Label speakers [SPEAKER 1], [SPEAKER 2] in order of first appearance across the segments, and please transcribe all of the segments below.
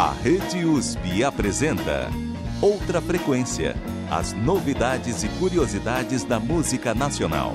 [SPEAKER 1] A Rede USP apresenta Outra Frequência. As novidades e curiosidades da música nacional.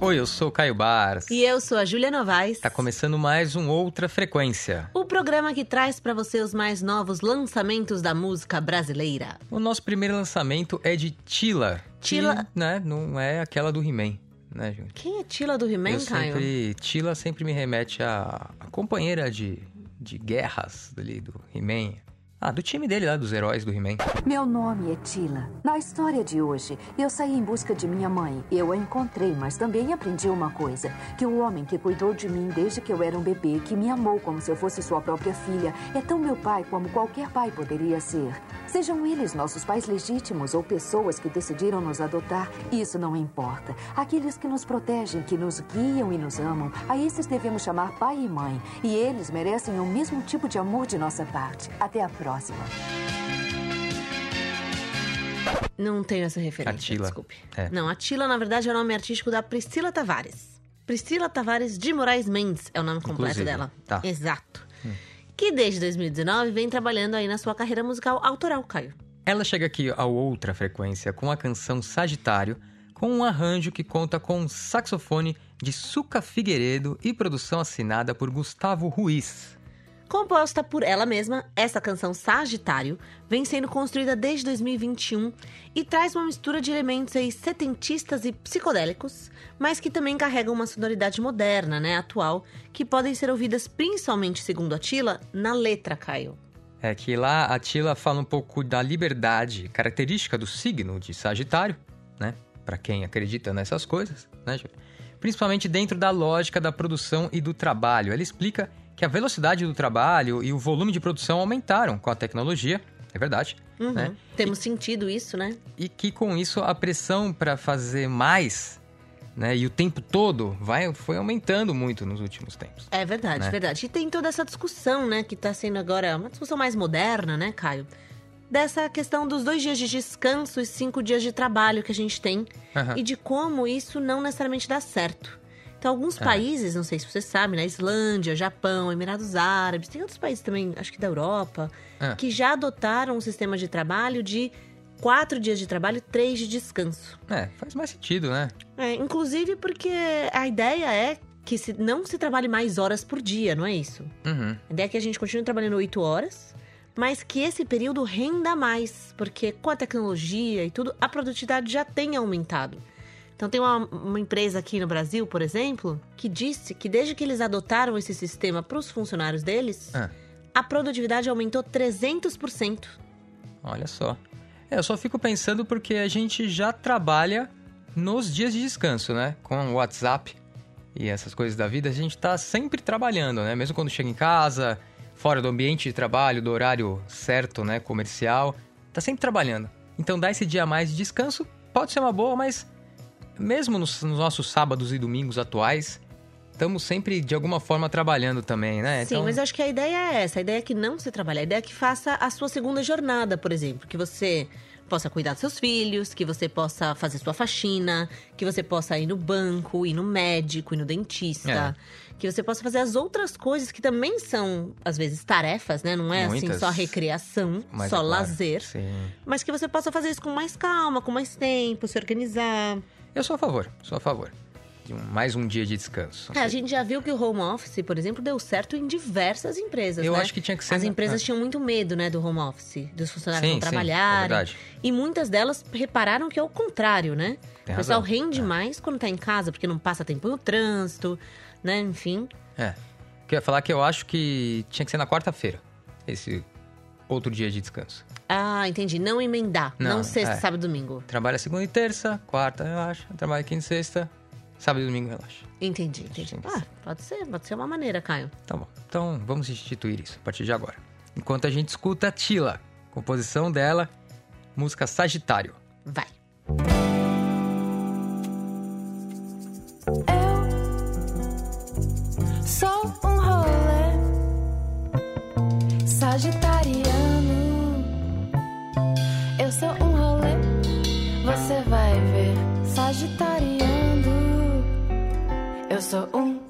[SPEAKER 2] Oi, eu sou o Caio Bars.
[SPEAKER 3] E eu sou a Júlia Novaes.
[SPEAKER 2] Tá começando mais um Outra Frequência.
[SPEAKER 3] O programa que traz para você os mais novos lançamentos da música brasileira.
[SPEAKER 2] O nosso primeiro lançamento é de Tila.
[SPEAKER 3] Tila-
[SPEAKER 2] Que, né, não é aquela do He-Man, né, Júlia?
[SPEAKER 3] Quem é Tila do He-Man, Caio?
[SPEAKER 2] sempre... Tila sempre me remete à, à companheira de, de guerras ali do He-Man. Ah, do time dele lá, dos heróis do He-Man.
[SPEAKER 4] Meu nome é Tila. Na história de hoje, eu saí em busca de minha mãe. Eu a encontrei, mas também aprendi uma coisa: que o homem que cuidou de mim desde que eu era um bebê, que me amou como se eu fosse sua própria filha, é tão meu pai como qualquer pai poderia ser. Sejam eles nossos pais legítimos ou pessoas que decidiram nos adotar, isso não importa. Aqueles que nos protegem, que nos guiam e nos amam, a esses devemos chamar pai e mãe. E eles merecem o mesmo tipo de amor de nossa parte. Até a próxima.
[SPEAKER 3] Não tenho essa referência,
[SPEAKER 2] Atila.
[SPEAKER 3] desculpe.
[SPEAKER 2] É.
[SPEAKER 3] Não, Atila, na verdade, é o nome artístico da Priscila Tavares. Priscila Tavares de Moraes Mendes é o nome completo
[SPEAKER 2] Inclusive,
[SPEAKER 3] dela.
[SPEAKER 2] tá.
[SPEAKER 3] Exato. Que desde 2019 vem trabalhando aí na sua carreira musical autoral, Caio.
[SPEAKER 2] Ela chega aqui ao Outra Frequência com a canção Sagitário, com um arranjo que conta com um saxofone de Suca Figueiredo e produção assinada por Gustavo Ruiz.
[SPEAKER 3] Composta por ela mesma, essa canção Sagitário vem sendo construída desde 2021 e traz uma mistura de elementos aí setentistas e psicodélicos, mas que também carregam uma sonoridade moderna, né, atual, que podem ser ouvidas principalmente, segundo a Tila, na letra, Caio.
[SPEAKER 2] É que lá a Tila fala um pouco da liberdade característica do signo de Sagitário, né? Pra quem acredita nessas coisas, né? Principalmente dentro da lógica da produção e do trabalho. Ela explica que a velocidade do trabalho e o volume de produção aumentaram com a tecnologia, é verdade,
[SPEAKER 3] Uhum.
[SPEAKER 2] né?
[SPEAKER 3] Temos sentido isso, né?
[SPEAKER 2] E que com isso a pressão para fazer mais, né? E o tempo todo vai, foi aumentando muito nos últimos tempos.
[SPEAKER 3] É verdade,
[SPEAKER 2] Né?
[SPEAKER 3] verdade. E tem toda essa discussão, né, que tá sendo agora uma discussão mais moderna, né, Caio? Dessa questão dos dois dias de descanso e cinco dias de trabalho que a gente tem
[SPEAKER 2] Aham.
[SPEAKER 3] e de como isso não necessariamente dá certo. Então, alguns
[SPEAKER 2] É.
[SPEAKER 3] países, não sei se você sabe, né, Islândia, Japão, Emirados Árabes, tem outros países também, acho que da Europa,
[SPEAKER 2] É.
[SPEAKER 3] que já adotaram um sistema de trabalho de quatro dias de trabalho e três de descanso.
[SPEAKER 2] É, faz mais sentido, né?
[SPEAKER 3] É, inclusive porque a ideia é que se, não se trabalhe mais horas por dia, não é isso?
[SPEAKER 2] Uhum.
[SPEAKER 3] A ideia é que a gente continue trabalhando oito horas, mas que esse período renda mais, porque com a tecnologia e tudo, a produtividade já tem aumentado. Então tem uma, uma empresa aqui no Brasil, por exemplo, que disse que desde que eles adotaram esse sistema para os funcionários deles,
[SPEAKER 2] Ah.
[SPEAKER 3] a produtividade aumentou 300%.
[SPEAKER 2] Olha só. É, eu só fico pensando porque a gente já trabalha nos dias de descanso, né? Com o WhatsApp e essas coisas da vida, a gente tá sempre trabalhando, né? Mesmo quando chega em casa, fora do ambiente de trabalho, do horário certo, né? Comercial, tá sempre trabalhando. Então dar esse dia a mais de descanso pode ser uma boa, mas mesmo nos, nos nossos sábados e domingos atuais, estamos sempre de alguma forma trabalhando também, né?
[SPEAKER 3] Sim, mas eu acho que a ideia é essa. A ideia é que não se trabalhe. A ideia é que faça a sua segunda jornada, por exemplo. Que você possa cuidar dos seus filhos, que você possa fazer sua faxina, que você possa ir no banco, ir no médico, ir no dentista. Que você possa fazer as outras coisas que também são, às vezes, tarefas, né? Não é
[SPEAKER 2] Muitas.
[SPEAKER 3] assim só recreação,
[SPEAKER 2] Mas
[SPEAKER 3] só
[SPEAKER 2] é claro,
[SPEAKER 3] lazer.
[SPEAKER 2] Sim.
[SPEAKER 3] Mas que você possa fazer isso com mais calma, com mais tempo, se organizar.
[SPEAKER 2] Eu sou a favor, sou a favor. De um- mais um dia de descanso.
[SPEAKER 3] É, a gente já viu que o home office, por exemplo, deu certo em diversas empresas,
[SPEAKER 2] Eu
[SPEAKER 3] né?
[SPEAKER 2] acho que tinha que ser
[SPEAKER 3] As
[SPEAKER 2] na-
[SPEAKER 3] empresas
[SPEAKER 2] ah.
[SPEAKER 3] tinham muito medo, né, do home office, dos funcionários
[SPEAKER 2] Sim,
[SPEAKER 3] não
[SPEAKER 2] sim, é
[SPEAKER 3] trabalharem.
[SPEAKER 2] verdade.
[SPEAKER 3] e muitas delas repararam que é o contrário, né?
[SPEAKER 2] Tem
[SPEAKER 3] o pessoal
[SPEAKER 2] razão,
[SPEAKER 3] rende
[SPEAKER 2] é.
[SPEAKER 3] mais quando tá em casa, porque não passa tempo no trânsito, né? Enfim.
[SPEAKER 2] É. O que eu ia falar é que eu acho que tinha que ser na quarta-feira, esse outro dia de descanso.
[SPEAKER 3] Ah, entendi. Não emendar. Não,
[SPEAKER 2] Não,
[SPEAKER 3] sexta,
[SPEAKER 2] é.
[SPEAKER 3] sábado e domingo.
[SPEAKER 2] Trabalha segunda e terça, quarta relaxa, trabalha quinta e sexta, sábado e domingo relaxa.
[SPEAKER 3] Entendi, entendi. Ah, pode ser, pode ser uma maneira, Caio.
[SPEAKER 2] Tá bom. Então vamos instituir isso a partir de agora. Enquanto a gente escuta Tila, composição dela, música Sagitário.
[SPEAKER 3] Vai.
[SPEAKER 5] Sou um rolê Eu sou um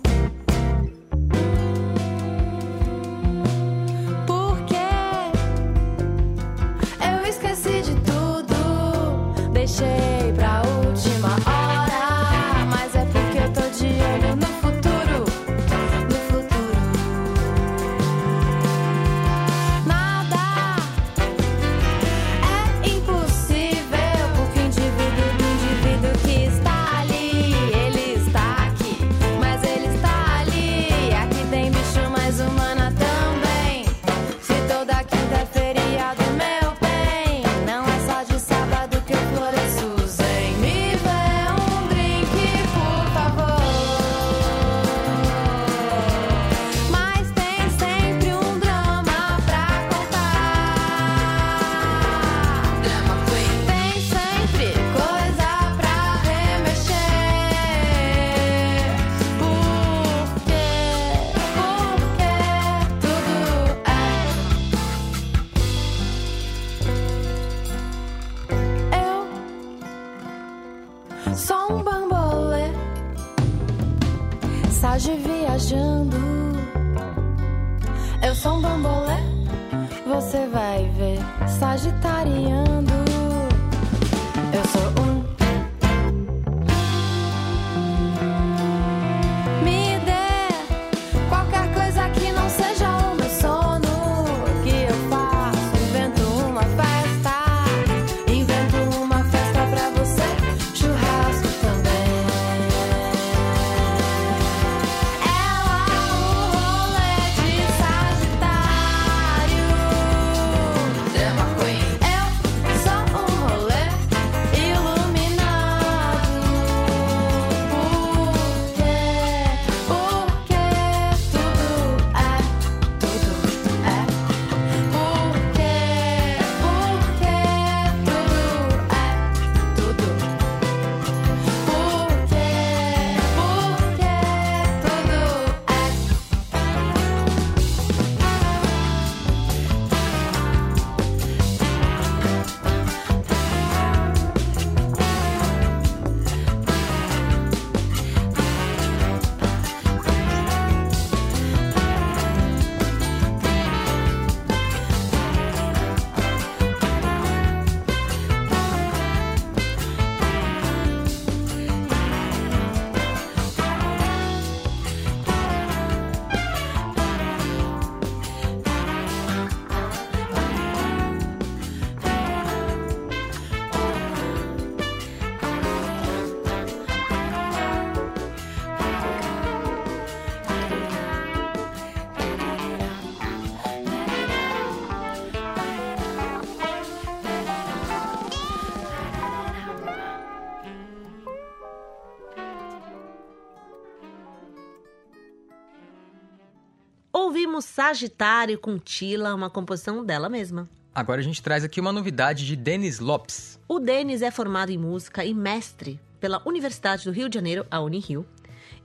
[SPEAKER 5] Sagitário
[SPEAKER 3] com Tila, uma composição dela mesma.
[SPEAKER 2] Agora a gente traz aqui uma novidade de Denis Lopes.
[SPEAKER 3] O Denis é formado em música e mestre pela Universidade do Rio de Janeiro, a Unirio,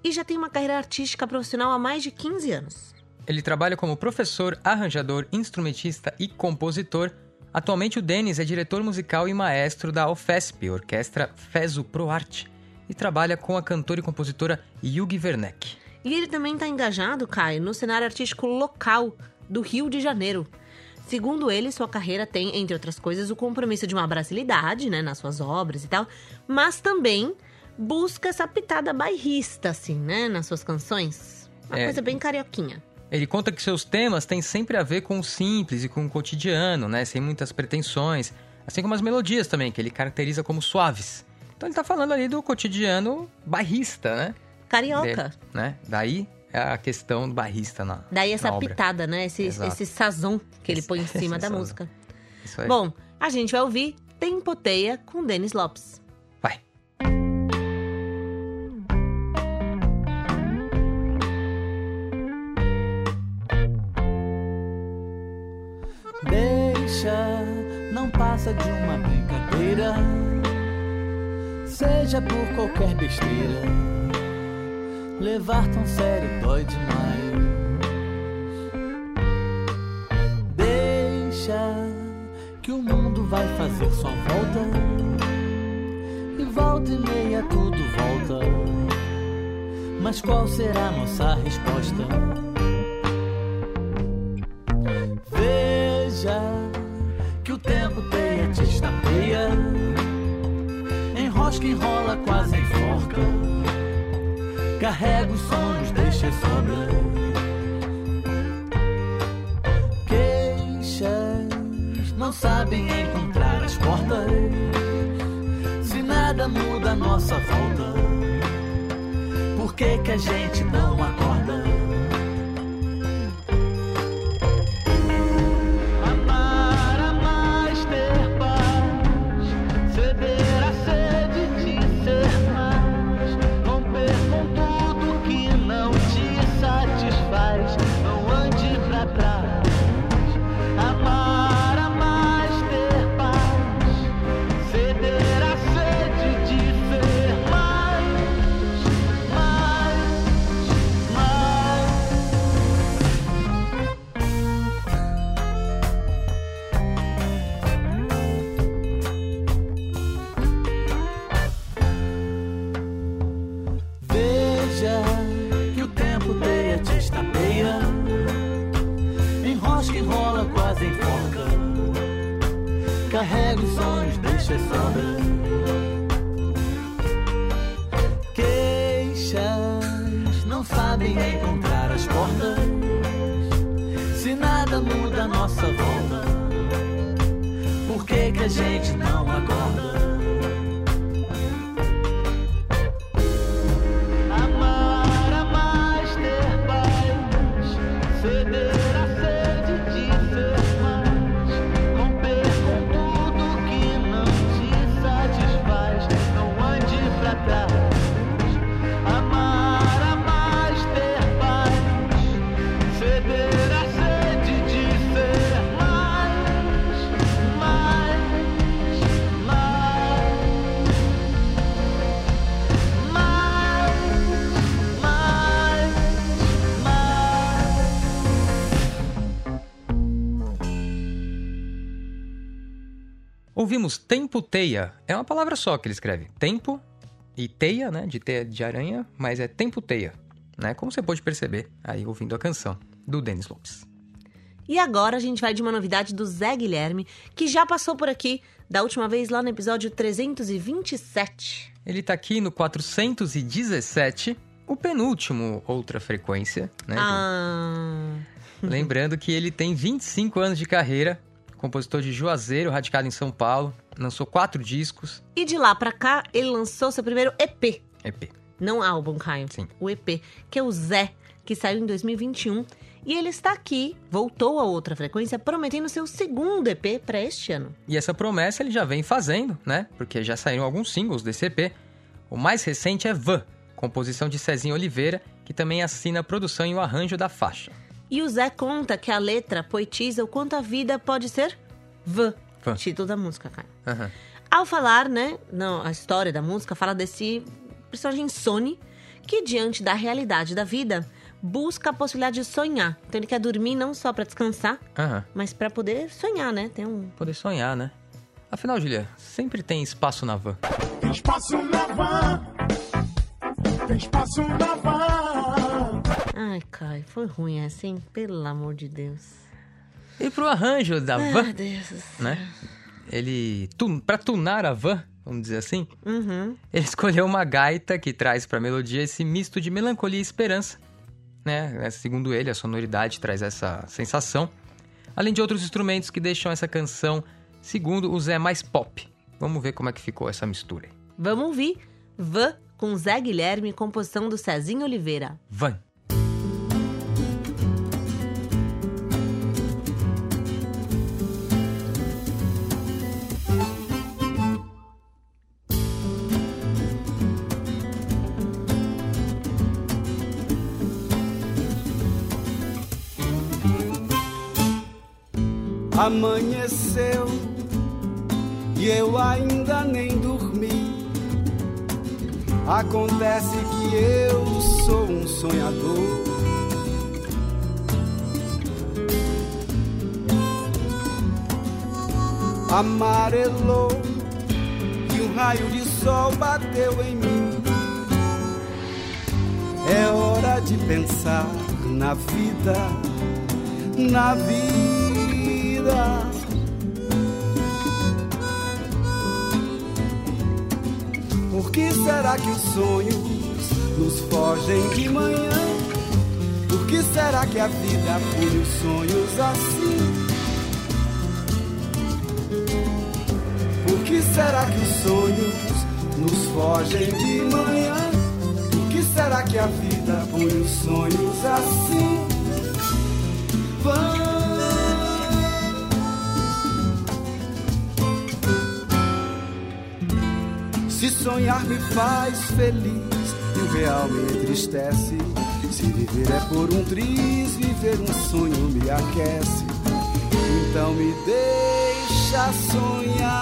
[SPEAKER 3] e já tem uma carreira artística profissional há mais de 15 anos.
[SPEAKER 2] Ele trabalha como professor, arranjador, instrumentista e compositor. Atualmente o Denis é diretor musical e maestro da OFESP, Orquestra Feso Pro Arte, e trabalha com a cantora e compositora Yugi Werneck.
[SPEAKER 3] E ele também está engajado, Caio, no cenário artístico local do Rio de Janeiro. Segundo ele, sua carreira tem, entre outras coisas, o compromisso de uma brasilidade, né, nas suas obras e tal, mas também busca essa pitada bairrista, assim, né, nas suas canções. Uma
[SPEAKER 2] É.
[SPEAKER 3] coisa bem carioquinha.
[SPEAKER 2] Ele conta que seus temas têm sempre a ver com o simples e com o cotidiano, né? Sem muitas pretensões. Assim como as melodias também, que ele caracteriza como suaves. Então ele tá falando ali do cotidiano bairrista, né?
[SPEAKER 3] Carioca.
[SPEAKER 2] Dele, né? Daí é a questão do bairrista na
[SPEAKER 3] Daí essa
[SPEAKER 2] na obra.
[SPEAKER 3] pitada, né? Esse,
[SPEAKER 2] Exato.
[SPEAKER 3] esse sazon que ele põe em cima da
[SPEAKER 2] sazon.
[SPEAKER 3] música.
[SPEAKER 2] Isso aí.
[SPEAKER 3] Bom, a gente vai ouvir Tempoteia com Denis Lopes.
[SPEAKER 2] Vai.
[SPEAKER 6] Deixa, não passa de uma brincadeira. Seja por qualquer besteira, levar tão sério dói demais. Deixa que o mundo vai fazer sua volta. E volta e meia tudo volta. Mas qual será nossa resposta? Veja que o tempo teia te estapeia, enrosca, enrola, quase. Carrega os sonhos, deixa sobra. Queixas não sabem encontrar as portas. Se nada muda à nossa volta, por que que a gente não acorda?
[SPEAKER 2] Tempo teia. É uma palavra só que ele escreve. Tempo e teia, né? De teia de aranha, mas é tempo teia. Né? Como você pode perceber aí ouvindo a canção do Denis Lopes.
[SPEAKER 3] E agora a gente vai de uma novidade do Zé Guilherme, que já passou por aqui da última vez lá no episódio 327.
[SPEAKER 2] Ele tá aqui no 417, o penúltimo outra frequência, né?
[SPEAKER 3] Ah.
[SPEAKER 2] Lembrando que ele tem 25 anos de carreira, compositor de Juazeiro, radicado em São Paulo, lançou quatro discos,
[SPEAKER 3] E de lá pra cá, ele lançou seu primeiro EP.
[SPEAKER 2] EP.
[SPEAKER 3] Não álbum, Caio.
[SPEAKER 2] Sim.
[SPEAKER 3] O EP, que é o Zé, que saiu em 2021. E ele está aqui, voltou a outra frequência, prometendo seu segundo EP para este ano.
[SPEAKER 2] E essa promessa ele já vem fazendo, né? Porque já saíram alguns singles desse EP. O mais recente é Van, composição de Cezinho Oliveira, que também assina a produção e o arranjo da faixa.
[SPEAKER 3] E o Zé conta que a letra poetiza o quanto a vida pode ser vã.
[SPEAKER 2] Vã.
[SPEAKER 3] Título da música, Caio.
[SPEAKER 2] Aham.
[SPEAKER 3] Ao falar, né, não, a história da música fala desse personagem Sony que diante da realidade da vida busca a possibilidade de sonhar. Então ele quer dormir não só para descansar,
[SPEAKER 2] Aham.
[SPEAKER 3] mas para poder sonhar, né? Tem um
[SPEAKER 2] Poder sonhar, né? Afinal, Julia, sempre tem espaço na van.
[SPEAKER 7] Tem espaço na van. Tem espaço na van.
[SPEAKER 3] Ai, Caio, foi ruim assim, pelo amor de Deus.
[SPEAKER 2] E pro arranjo da van,
[SPEAKER 3] meu Deus.
[SPEAKER 2] né? Ele, tu, pra tunar a van, vamos dizer assim,
[SPEAKER 3] Uhum.
[SPEAKER 2] ele escolheu uma gaita que traz pra melodia esse misto de melancolia e esperança, né? Segundo ele, a sonoridade traz essa sensação, além de outros instrumentos que deixam essa canção, segundo o Zé, mais pop. Vamos ver como é que ficou essa mistura. aí.
[SPEAKER 3] Vamos ouvir Vã com Zé Guilherme, composição do Cezinho Oliveira.
[SPEAKER 2] Van.
[SPEAKER 8] Amanheceu e eu ainda nem dormi. Acontece que eu sou um sonhador. Amarelou e um raio de sol bateu em mim. É hora de pensar na vida, na vida. Por que será que os sonhos nos fogem de manhã? Por que será que a vida pune os sonhos assim? Por que será que os sonhos nos fogem de manhã? Por que será que a vida pune os sonhos assim? Vão sonhar me faz feliz e o real me entristece. Se viver é por um triz, viver um sonho me aquece. Então me deixa sonhar.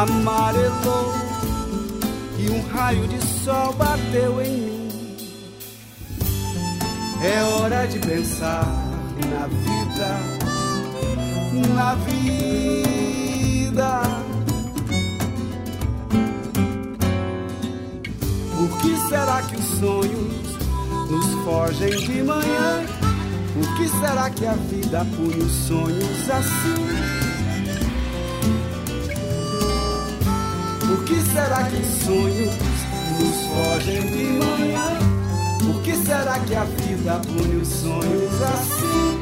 [SPEAKER 8] amarelou e um raio de sol bateu em mim. É hora de pensar na vida, na vida. Por que será que os sonhos nos fogem de manhã? Por que será que a vida pune os sonhos assim? Será que os sonhos nos fogem de manhã? Por que será que a vida punha os sonhos assim?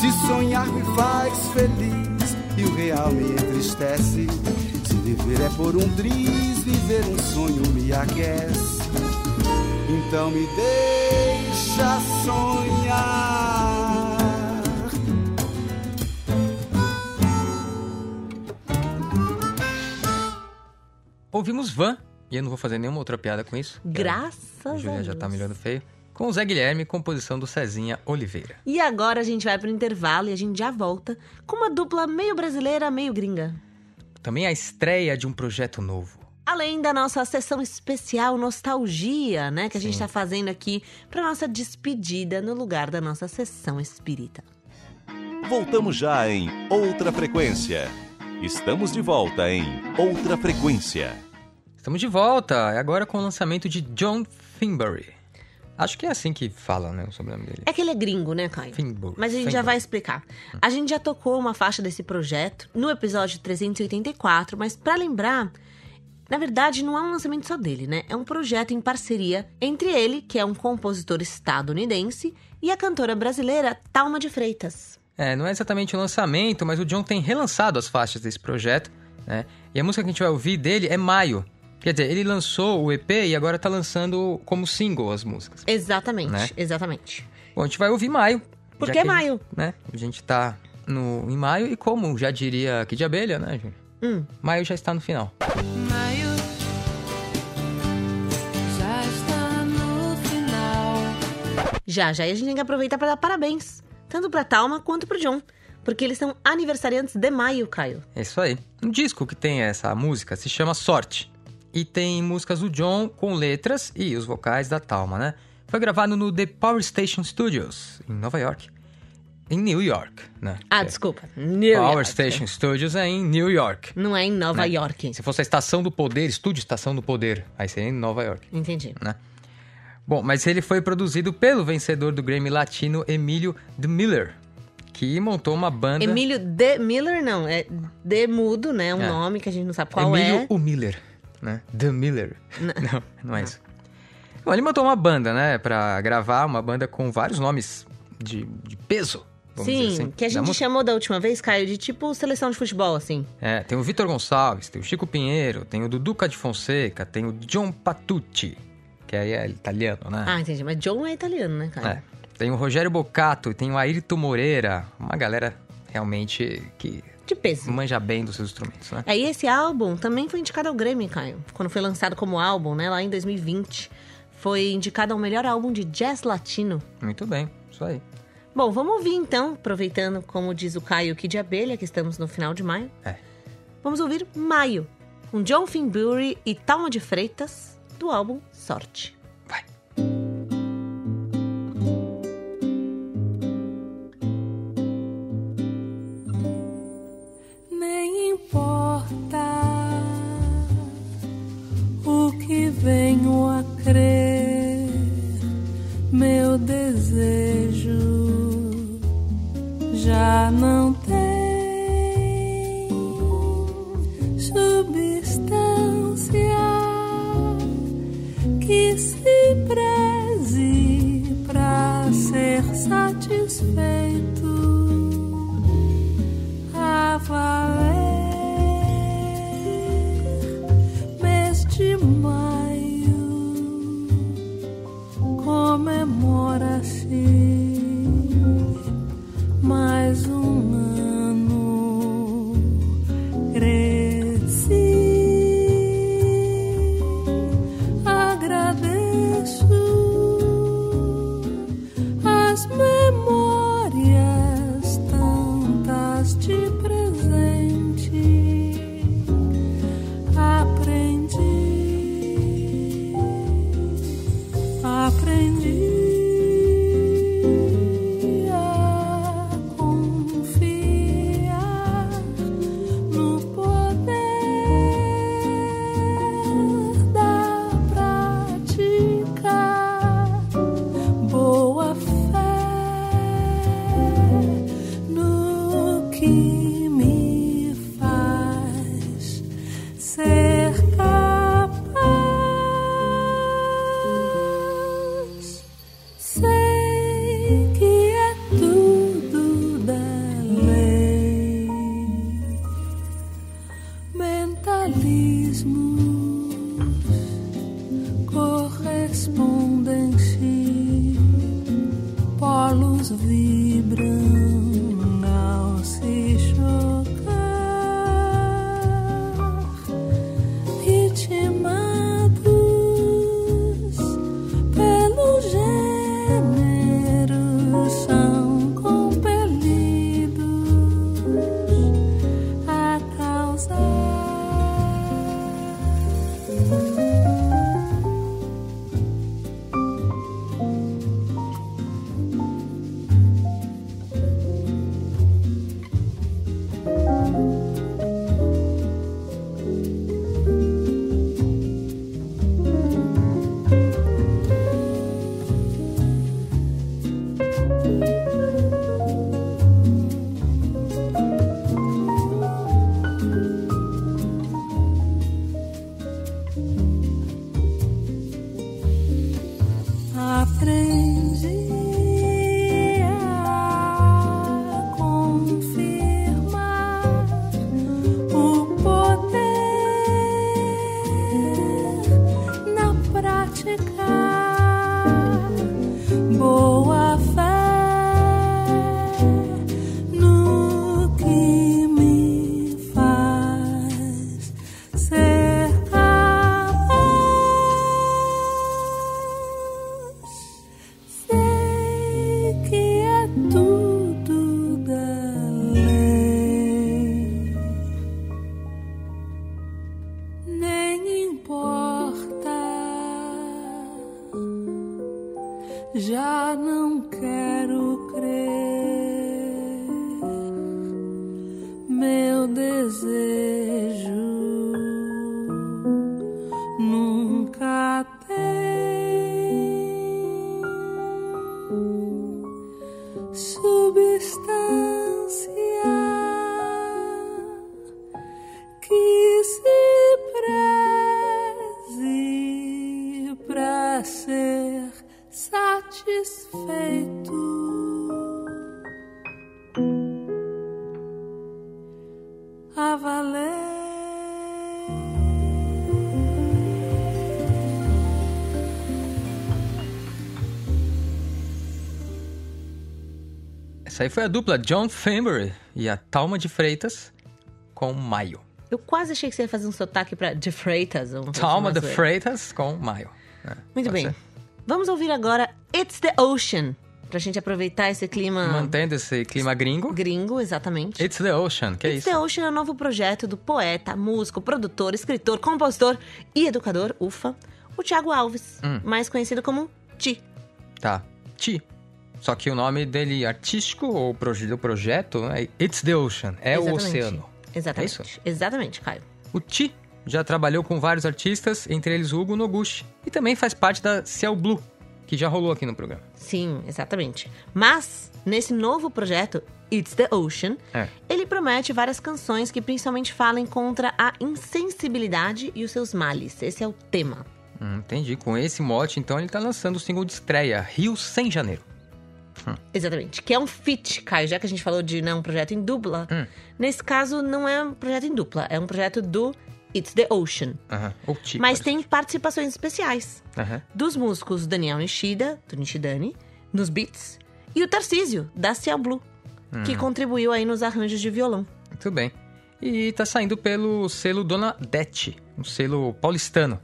[SPEAKER 8] Se sonhar me faz feliz e o real me entristece. Se viver é por um triz, viver um sonho me aquece. Então me deixa sonhar.
[SPEAKER 2] Ouvimos Van, e eu não vou fazer nenhuma outra piada com isso. a
[SPEAKER 3] Graças a
[SPEAKER 2] Júlia
[SPEAKER 3] Deus.
[SPEAKER 2] já tá me olhando feio. Com o Zé Guilherme, composição do Cezinha Oliveira.
[SPEAKER 3] E agora a gente vai pro intervalo e a gente já volta com uma dupla meio brasileira, meio gringa.
[SPEAKER 2] Também a estreia de um projeto novo.
[SPEAKER 3] Além da nossa sessão especial Nostalgia, né? Que a gente tá fazendo aqui pra nossa despedida no lugar da nossa sessão espírita.
[SPEAKER 1] Voltamos já em Outra Frequência. Estamos de volta em Outra Frequência.
[SPEAKER 2] Estamos de volta, agora com o lançamento de John Finbury. Acho que é assim que fala, né, o sobrenome dele.
[SPEAKER 3] É que ele é gringo, né, Caio?
[SPEAKER 2] Finbury.
[SPEAKER 3] Mas a gente já
[SPEAKER 2] Finbury.
[SPEAKER 3] vai explicar. A gente já tocou uma faixa desse projeto no episódio 384, mas pra lembrar, na verdade não é um lançamento só dele, né? É um projeto em parceria entre ele, que é um compositor estadunidense, e a cantora brasileira Talma de Freitas.
[SPEAKER 2] É, não é exatamente o lançamento, mas o John tem relançado as faixas desse projeto, né? E a música que a gente vai ouvir dele é Maio. Quer dizer, ele lançou o EP e agora tá lançando como single as músicas.
[SPEAKER 3] Exatamente,
[SPEAKER 2] Né?
[SPEAKER 3] exatamente.
[SPEAKER 2] Bom, a gente vai ouvir Maio.
[SPEAKER 3] Por que Maio?
[SPEAKER 2] né? A gente tá no, em maio e como já diria aqui de abelha, né, gente?
[SPEAKER 3] Hum.
[SPEAKER 2] Maio já está no final.
[SPEAKER 5] Maio Já,
[SPEAKER 3] já, e a gente tem que aproveitar pra dar parabéns, tanto pra Talma quanto pro John, porque eles são aniversariantes de maio, Caio.
[SPEAKER 2] É isso aí. Um disco que tem essa música se chama Sorte. E tem músicas do John com letras e os vocais da Talma, né? Foi gravado no The Power Station Studios, em Nova York. Em New York, né?
[SPEAKER 3] Ah,
[SPEAKER 2] É.
[SPEAKER 3] desculpa. New
[SPEAKER 2] Power
[SPEAKER 3] York.
[SPEAKER 2] Station Studios é em New York.
[SPEAKER 3] Não é em Nova
[SPEAKER 2] Né?
[SPEAKER 3] York.
[SPEAKER 2] Se fosse a Estação do Poder, Estúdio Estação do Poder, aí seria em Nova York.
[SPEAKER 3] Entendi.
[SPEAKER 2] né? Bom, mas ele foi produzido pelo vencedor do Grammy Latino, Emílio de Miller, que montou uma banda...
[SPEAKER 3] Emílio de Miller, não, é de mudo, né? Um
[SPEAKER 2] É.
[SPEAKER 3] nome que a gente não sabe qual
[SPEAKER 2] Emílio
[SPEAKER 3] é.
[SPEAKER 2] o Miller, né? The Miller. Não, não é isso. Bom, ele montou uma banda, né, pra gravar, uma banda com vários nomes de, de peso, vamos
[SPEAKER 3] Sim,
[SPEAKER 2] dizer assim.
[SPEAKER 3] que a
[SPEAKER 2] da
[SPEAKER 3] gente
[SPEAKER 2] música.
[SPEAKER 3] chamou da última vez, Caio, de tipo seleção de futebol, assim.
[SPEAKER 2] É, tem o Vitor Gonçalves, tem o Chico Pinheiro, tem o Duduca de Fonseca, tem o John Patucci, que aí é italiano, né?
[SPEAKER 3] Ah, entendi. Mas John é italiano, né, Caio?
[SPEAKER 2] É. Tem o Rogério Bocato, tem o Ayrton Moreira, uma galera realmente que
[SPEAKER 3] De peso.
[SPEAKER 2] manja bem dos seus instrumentos, né?
[SPEAKER 3] É, e esse álbum também foi indicado ao Grammy, Caio. Quando foi lançado como álbum, né, lá em 2020. Foi indicado ao melhor álbum de jazz latino.
[SPEAKER 2] Muito bem, isso aí.
[SPEAKER 3] Bom, vamos ouvir então, aproveitando, como diz o Caio aqui de abelha, que estamos no final de maio.
[SPEAKER 2] É.
[SPEAKER 3] Vamos ouvir Maio, um John Finbury e Talma de Freitas, do álbum Sorte.
[SPEAKER 2] Vai.
[SPEAKER 5] Nem importa o que venho a crer, meu desejo já não tem space.
[SPEAKER 2] Essa aí foi a dupla John Fambury e a Talma de Freitas com Maio.
[SPEAKER 3] Eu quase achei que você ia fazer um sotaque pra de Freitas. um-
[SPEAKER 2] Talma de. Freitas com Maio. É,
[SPEAKER 3] Muito bem.
[SPEAKER 2] ser.
[SPEAKER 3] Vamos ouvir agora It's the Ocean. Pra gente aproveitar esse clima
[SPEAKER 2] Mantendo esse clima gringo.
[SPEAKER 3] gringo, exatamente.
[SPEAKER 2] It's the Ocean, que é
[SPEAKER 3] It's
[SPEAKER 2] isso?
[SPEAKER 3] the Ocean é o novo projeto do poeta, músico, produtor, escritor, compositor e educador, ufa, o Thiago Alves,
[SPEAKER 2] Hum.
[SPEAKER 3] mais conhecido como Ti.
[SPEAKER 2] Tá. Ti. Só que o nome dele artístico ou do projeto é It's the Ocean, é o
[SPEAKER 3] Exatamente.
[SPEAKER 2] oceano.
[SPEAKER 3] Exatamente.
[SPEAKER 2] É isso?
[SPEAKER 3] Exatamente, Caio.
[SPEAKER 2] O Ti já trabalhou com vários artistas, entre eles o Hugo Noguchi, e também faz parte da Ciel Blue, que já rolou aqui no programa.
[SPEAKER 3] Sim, exatamente. Mas, nesse novo projeto, It's the Ocean,
[SPEAKER 2] É.
[SPEAKER 3] ele promete várias canções que principalmente falem contra a insensibilidade e os seus males. Esse é o tema.
[SPEAKER 2] Hum, entendi. Com esse mote, então, ele tá lançando o single de estreia, Rio Sem Janeiro.
[SPEAKER 3] Exatamente. Que é um feat, Caio. Já que a gente falou de né, um projeto em dupla,
[SPEAKER 2] Hum.
[SPEAKER 3] nesse caso não é um projeto em dupla, é um projeto do It's the Ocean.
[SPEAKER 2] Ou Ti.
[SPEAKER 3] Mas tem
[SPEAKER 2] ser.
[SPEAKER 3] participações especiais
[SPEAKER 2] Aham.
[SPEAKER 3] dos músicos Daniel Nishida, do Nishidani, nos beats, e o Tarcísio, da Ciel Blue, que
[SPEAKER 2] Hum.
[SPEAKER 3] contribuiu aí nos arranjos de violão.
[SPEAKER 2] Muito bem. E tá saindo pelo selo Dona Dete, um selo paulistano.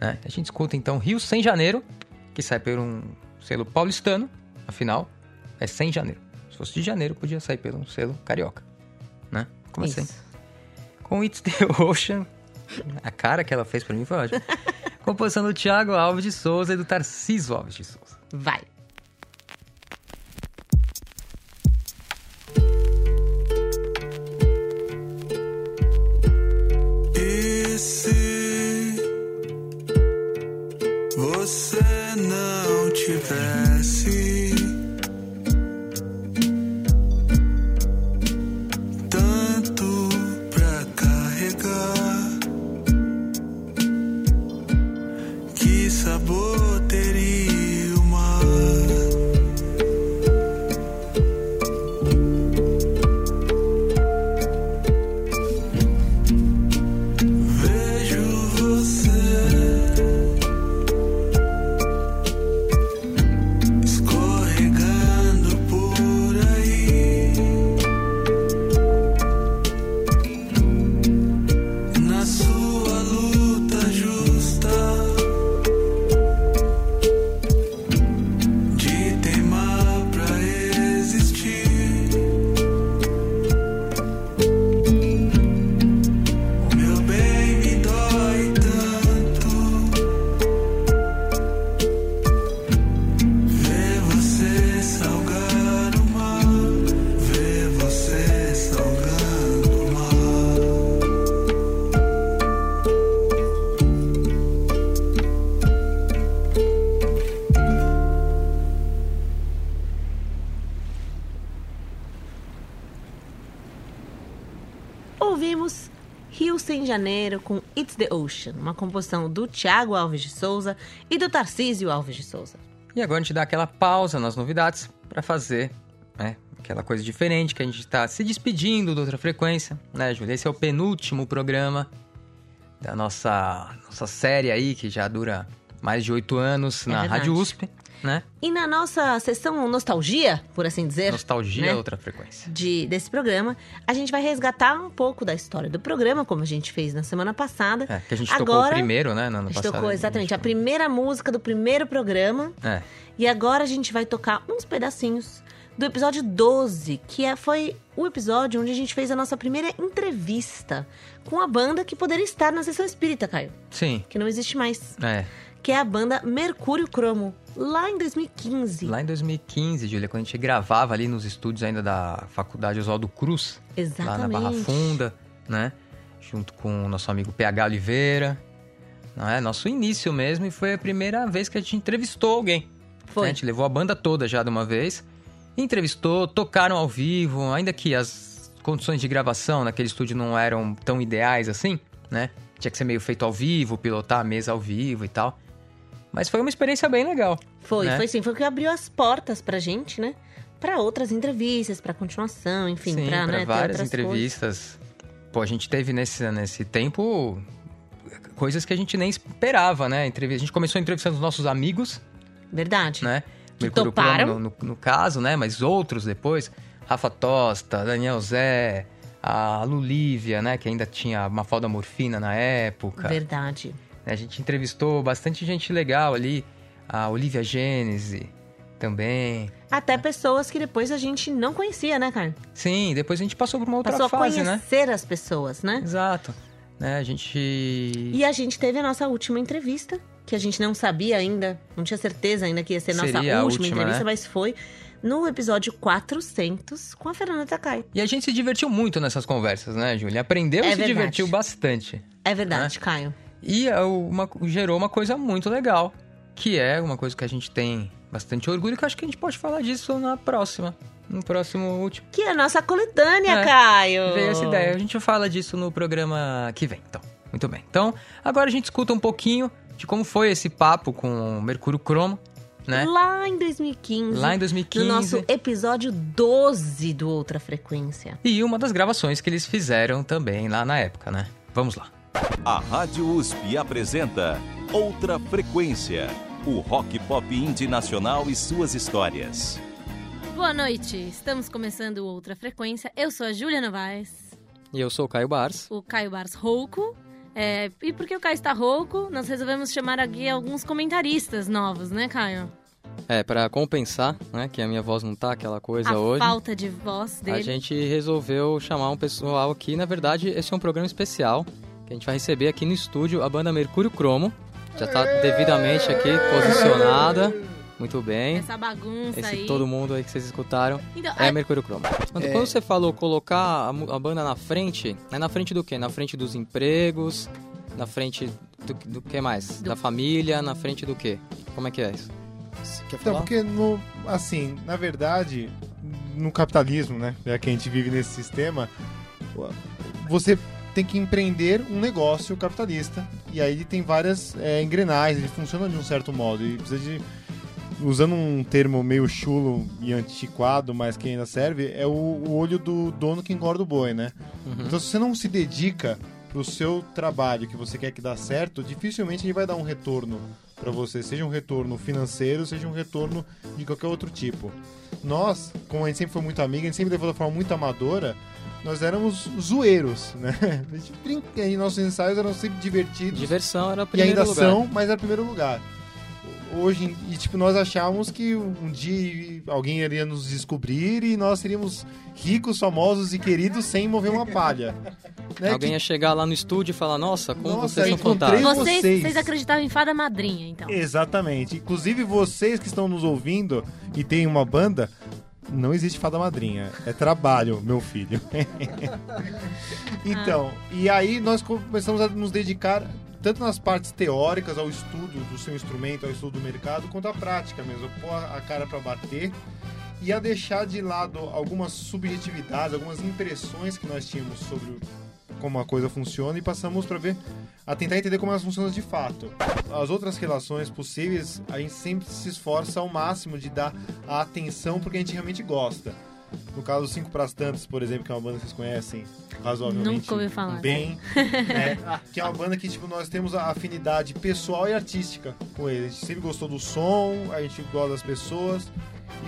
[SPEAKER 2] né? A gente escuta então Rio Sem Janeiro, que sai por um selo paulistano, afinal, é sem janeiro. Se fosse de janeiro, podia sair pelo selo carioca. Né? Como assim?
[SPEAKER 3] Isso.
[SPEAKER 2] Com It's the Ocean, a cara que ela fez pra mim foi ótima. Composição do Thiago Alves de Souza e do Tarcísio Alves de Souza.
[SPEAKER 3] Vai. Em Janeiro com It's the Ocean, uma composição do Tiago Alves de Souza e do Tarcísio Alves de Souza.
[SPEAKER 2] E agora a gente dá aquela pausa nas novidades para fazer né, aquela coisa diferente que a gente está se despedindo da outra frequência, né, Júlia? Esse é o penúltimo programa da nossa, nossa série aí, que já dura mais de oito anos
[SPEAKER 3] É
[SPEAKER 2] na
[SPEAKER 3] verdade.
[SPEAKER 2] Rádio USP, né?
[SPEAKER 3] E na nossa sessão nostalgia, por assim dizer,
[SPEAKER 2] Nostalgia
[SPEAKER 3] né?
[SPEAKER 2] é outra frequência.
[SPEAKER 3] de, desse programa, a gente vai resgatar um pouco da história do programa, como a gente fez na semana passada.
[SPEAKER 2] É, que a gente tocou
[SPEAKER 3] Agora,
[SPEAKER 2] o primeiro, né, no ano
[SPEAKER 3] A gente
[SPEAKER 2] passado.
[SPEAKER 3] tocou exatamente a primeira música do primeiro programa.
[SPEAKER 2] É,
[SPEAKER 3] E agora a gente vai tocar uns pedacinhos do episódio 12, que é, foi o episódio onde a gente fez a nossa primeira entrevista com a banda que poderia estar na sessão espírita, Caio.
[SPEAKER 2] sim,
[SPEAKER 3] Que não existe mais.
[SPEAKER 2] é.
[SPEAKER 3] Que é a banda Mercúrio Cromo, lá em 2015.
[SPEAKER 2] Lá em 2015, Júlia, quando a gente gravava ali nos estúdios ainda da Faculdade Oswaldo Cruz, lá na Barra
[SPEAKER 3] Exatamente.
[SPEAKER 2] Funda, né? Junto com o nosso amigo PH Oliveira. Não é? Nosso início mesmo, e foi a primeira vez que a gente entrevistou alguém.
[SPEAKER 3] Foi.
[SPEAKER 2] A gente levou a banda toda já de uma vez. Entrevistou, tocaram ao vivo, ainda que as condições de gravação naquele estúdio não eram tão ideais assim, né? Tinha que ser meio feito ao vivo, pilotar a mesa ao vivo e tal. Mas foi uma experiência bem legal.
[SPEAKER 3] Foi,
[SPEAKER 2] né?
[SPEAKER 3] foi sim. Foi o que abriu as portas pra gente, né? Pra outras entrevistas, pra continuação, enfim,
[SPEAKER 2] Sim,
[SPEAKER 3] pra,
[SPEAKER 2] pra
[SPEAKER 3] né,
[SPEAKER 2] várias
[SPEAKER 3] outras
[SPEAKER 2] entrevistas. Pô, a gente teve nesse, nesse tempo coisas que a gente nem esperava, né? A gente começou entrevistando os nossos amigos,
[SPEAKER 3] coisas. Verdade.
[SPEAKER 2] né?
[SPEAKER 3] Que
[SPEAKER 2] Mercúrio
[SPEAKER 3] toparam.
[SPEAKER 2] Cromo no, no- no caso, né? Mas outros depois. Rafa Tosta, Daniel Zé, a Lulívia, né? Que ainda tinha Mafalda Morfina na época.
[SPEAKER 3] Verdade.
[SPEAKER 2] A gente entrevistou bastante gente legal ali. A Olivia Gênese também.
[SPEAKER 3] Até pessoas que depois a gente não conhecia, né, Caio?
[SPEAKER 2] Sim, depois a gente passou por uma outra
[SPEAKER 3] Passou
[SPEAKER 2] fase, né?
[SPEAKER 3] conhecer as pessoas, né?
[SPEAKER 2] Exato. Né, a gente.
[SPEAKER 3] E a gente teve a nossa última entrevista, que a gente não sabia ainda, não tinha certeza ainda que ia ser nossa
[SPEAKER 2] Seria
[SPEAKER 3] última,
[SPEAKER 2] última,
[SPEAKER 3] entrevista,
[SPEAKER 2] né?
[SPEAKER 3] mas foi no episódio 400 com a Fernanda Takai.
[SPEAKER 2] E a gente se divertiu muito nessas conversas, né, Júlia? Aprendeu
[SPEAKER 3] É
[SPEAKER 2] e se
[SPEAKER 3] verdade.
[SPEAKER 2] divertiu bastante.
[SPEAKER 3] É verdade, Caio.
[SPEAKER 2] E é uma- gerou uma coisa muito legal, que é uma coisa que a gente tem bastante orgulho, que eu acho que a gente pode falar disso na próxima. No próximo último.
[SPEAKER 3] Que é a nossa coletânea,
[SPEAKER 2] É,
[SPEAKER 3] Caio.
[SPEAKER 2] Veio essa ideia. A gente fala disso no programa que vem, então. Muito bem. Então, agora a gente escuta um pouquinho de como foi esse papo com o Mercúrio Cromo, né?
[SPEAKER 3] Lá em 2015.
[SPEAKER 2] Lá em 2015.
[SPEAKER 3] No nosso episódio 12 do Outra Frequência.
[SPEAKER 2] E uma das gravações que eles fizeram também lá na época, né? Vamos lá.
[SPEAKER 1] A Rádio USP apresenta Outra Frequência, o rock pop indie nacional e suas histórias.
[SPEAKER 9] Boa noite, estamos começando Outra Frequência. Eu sou a Júlia Novaes,
[SPEAKER 10] E eu sou o Caio Bars.
[SPEAKER 9] o Caio Bars rouco. É, e porque o Caio está rouco, nós resolvemos chamar aqui alguns comentaristas novos, né, Caio?
[SPEAKER 10] É, pra compensar, né, que a minha voz não tá aquela coisa
[SPEAKER 9] a
[SPEAKER 10] hoje.
[SPEAKER 9] falta de voz dele.
[SPEAKER 10] A gente resolveu chamar um pessoal aqui. Na verdade, esse é um programa especial que a gente vai receber aqui no estúdio a banda Mercúrio Cromo. Já tá devidamente aqui posicionada. Muito bem.
[SPEAKER 9] Essa bagunça
[SPEAKER 10] Esse
[SPEAKER 9] aí.
[SPEAKER 10] todo mundo aí que vocês escutaram
[SPEAKER 9] Então,
[SPEAKER 10] é
[SPEAKER 9] a-
[SPEAKER 10] Mercúrio Cromo. Quando,
[SPEAKER 11] É.
[SPEAKER 10] quando você falou colocar a, a banda na frente, é na frente do quê? Na frente dos empregos, na frente do, do que mais?
[SPEAKER 9] Do-
[SPEAKER 10] Da família, na frente do quê? Como é que é isso?
[SPEAKER 11] Você quer
[SPEAKER 12] Então,
[SPEAKER 11] falar?
[SPEAKER 12] porque no, assim, na verdade, no capitalismo, né, já que a gente vive nesse sistema, você tem que empreender um negócio capitalista e aí ele tem várias é, engrenagens, ele funciona de um certo modo e precisa de usando um termo meio chulo e antiquado, mas que ainda serve, é o, o olho do dono que engorda o boi, né?
[SPEAKER 10] Uhum.
[SPEAKER 12] Então, se você não se dedica pro seu trabalho que você quer que dá certo, dificilmente ele vai dar um retorno para você, seja um retorno financeiro, seja um retorno de qualquer outro tipo. Nós, como a gente sempre foi muito amigo, a gente sempre levou da forma muito amadora, nós éramos zoeiros, né? A gente brinca, e nossos ensaios eram sempre divertidos.
[SPEAKER 10] Diversão era o
[SPEAKER 12] E
[SPEAKER 10] primeiro
[SPEAKER 12] ainda
[SPEAKER 10] lugar.
[SPEAKER 12] são, mas era o primeiro lugar. Hoje, e tipo, nós achávamos que um dia alguém iria nos descobrir e nós seríamos ricos, famosos e queridos sem mover uma palha. Né?
[SPEAKER 10] Alguém
[SPEAKER 12] Que-
[SPEAKER 10] ia chegar lá no estúdio e falar, nossa, como
[SPEAKER 12] Nossa,
[SPEAKER 10] vocês são fantásticos.
[SPEAKER 9] vocês,
[SPEAKER 12] vocês.
[SPEAKER 9] vocês acreditavam em fada madrinha, então.
[SPEAKER 12] Exatamente. Inclusive vocês que estão nos ouvindo e tem uma banda, não existe fada madrinha. É trabalho, meu filho. então, e aí nós começamos a nos dedicar tanto nas partes teóricas, ao estudo do seu instrumento, ao estudo do mercado, quanto à prática mesmo. Pôr a cara para bater e a deixar de lado algumas subjetividades, algumas impressões que nós tínhamos sobre o- como a coisa funciona e passamos para ver a tentar entender como elas funcionam de fato. As outras relações possíveis, a gente sempre se esforça ao máximo de dar a atenção porque a gente realmente gosta. No caso do Cinco Pras Tantas, por exemplo, que é uma banda que vocês conhecem razoavelmente
[SPEAKER 9] Nunca ouvi falar.
[SPEAKER 12] bem, né? que é uma banda que tipo, nós temos a afinidade pessoal e artística com eles. A gente sempre gostou do som, a gente gosta das pessoas.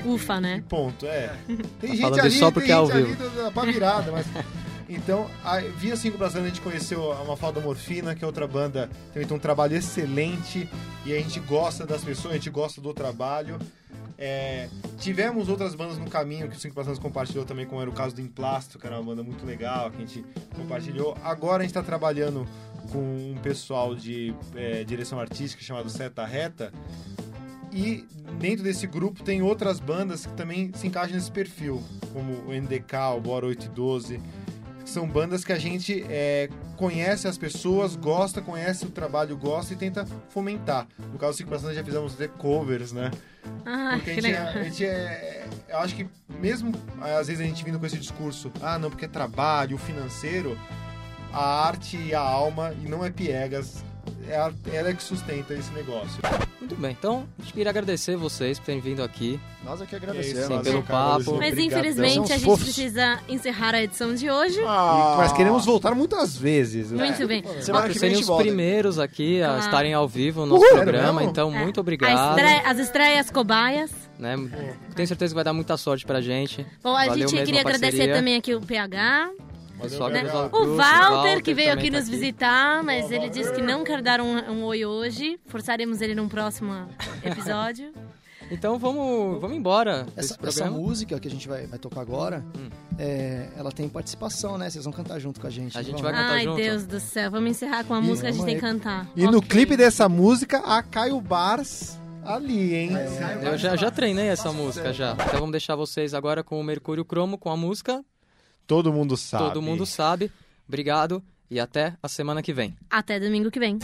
[SPEAKER 9] Ufa, né?
[SPEAKER 12] Ponto, é. Tem
[SPEAKER 2] Tá
[SPEAKER 12] gente
[SPEAKER 2] falando
[SPEAKER 12] ali,
[SPEAKER 2] só porque
[SPEAKER 12] tem
[SPEAKER 2] é ao
[SPEAKER 12] gente ali
[SPEAKER 2] vivo.
[SPEAKER 12] da- da pá virada, mas... Então, via Cinco Tantas, a gente conheceu a Mafalda Morfina, que é outra banda que tem um trabalho excelente e a gente gosta das pessoas, a gente gosta do trabalho. É, tivemos outras bandas no caminho que o Cinco Tantas compartilhou também, como era o caso do Emplasto, que era uma banda muito legal, que a gente compartilhou. Agora a gente está trabalhando com um pessoal de é, direção artística chamado Seta Reta, e dentro desse grupo tem outras bandas que também se encaixam nesse perfil, como o NDK, o Bora 812, que são bandas que a gente é, conhece as pessoas, gosta, conhece o trabalho, gosta e tenta fomentar. No caso do Cinco Passantes já fizemos até covers, né?
[SPEAKER 9] Ah,
[SPEAKER 12] Porque a gente, é, a gente é. Eu acho que mesmo às vezes a gente vindo com esse discurso, ah, não, porque é trabalho, financeiro, a arte e a alma, e não é piegas, é a- ela é que sustenta esse negócio.
[SPEAKER 2] Muito bem, então a gente queria agradecer vocês por terem vindo aqui.
[SPEAKER 11] Nós aqui
[SPEAKER 12] É
[SPEAKER 11] agradecemos.
[SPEAKER 2] Sim, pelo papo.
[SPEAKER 9] Mas
[SPEAKER 11] Obrigadão.
[SPEAKER 9] infelizmente a gente
[SPEAKER 11] Fofos.
[SPEAKER 9] precisa encerrar a edição de hoje.
[SPEAKER 11] Ah.
[SPEAKER 12] Mas queremos voltar muitas vezes. né?
[SPEAKER 9] Muito bem.
[SPEAKER 11] Semana que vem
[SPEAKER 2] os
[SPEAKER 11] volta.
[SPEAKER 2] primeiros aqui a
[SPEAKER 9] Claro.
[SPEAKER 2] estarem ao vivo no nosso
[SPEAKER 12] Uhul.
[SPEAKER 2] programa, então
[SPEAKER 9] É.
[SPEAKER 2] muito obrigado.
[SPEAKER 9] estreia- as estreias cobaias.
[SPEAKER 2] né? Tenho certeza que vai dar muita sorte pra gente.
[SPEAKER 9] Bom, a
[SPEAKER 2] Valeu
[SPEAKER 9] gente queria agradecer também aqui o PH,
[SPEAKER 2] Pessoal
[SPEAKER 9] né? o Walter, que veio aqui
[SPEAKER 2] tá
[SPEAKER 9] nos visitar, mas ele disse que não quer dar um, um oi hoje. Forçaremos ele num próximo episódio.
[SPEAKER 2] Então vamos, vamos embora
[SPEAKER 11] Essa, essa música que a gente vai, vai tocar agora, é, ela tem participação, né? Vocês vão cantar junto com a gente.
[SPEAKER 2] A gente
[SPEAKER 11] vão?
[SPEAKER 2] vai cantar
[SPEAKER 9] Ai,
[SPEAKER 2] junto.
[SPEAKER 9] Deus do céu. Vamos encerrar com a música, a gente tem que cantar.
[SPEAKER 12] E no
[SPEAKER 9] Ok.
[SPEAKER 12] clipe dessa música, a Caio Bars ali, hein?
[SPEAKER 2] Eu já, já treinei essa música já. Então vamos deixar vocês agora com o Mercúrio Cromo com a música
[SPEAKER 12] Todo mundo sabe.
[SPEAKER 2] Todo Mundo Sabe. Obrigado e até a semana que vem.
[SPEAKER 9] Até domingo que vem.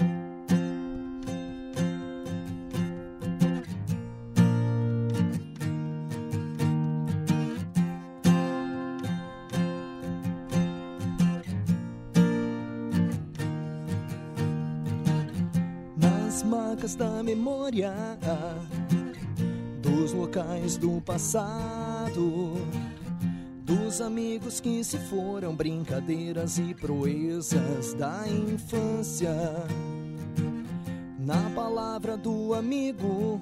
[SPEAKER 13] nas marcas da memória dos locais do passado, dos amigos que se foram, brincadeiras e proezas da infância. Na palavra do amigo,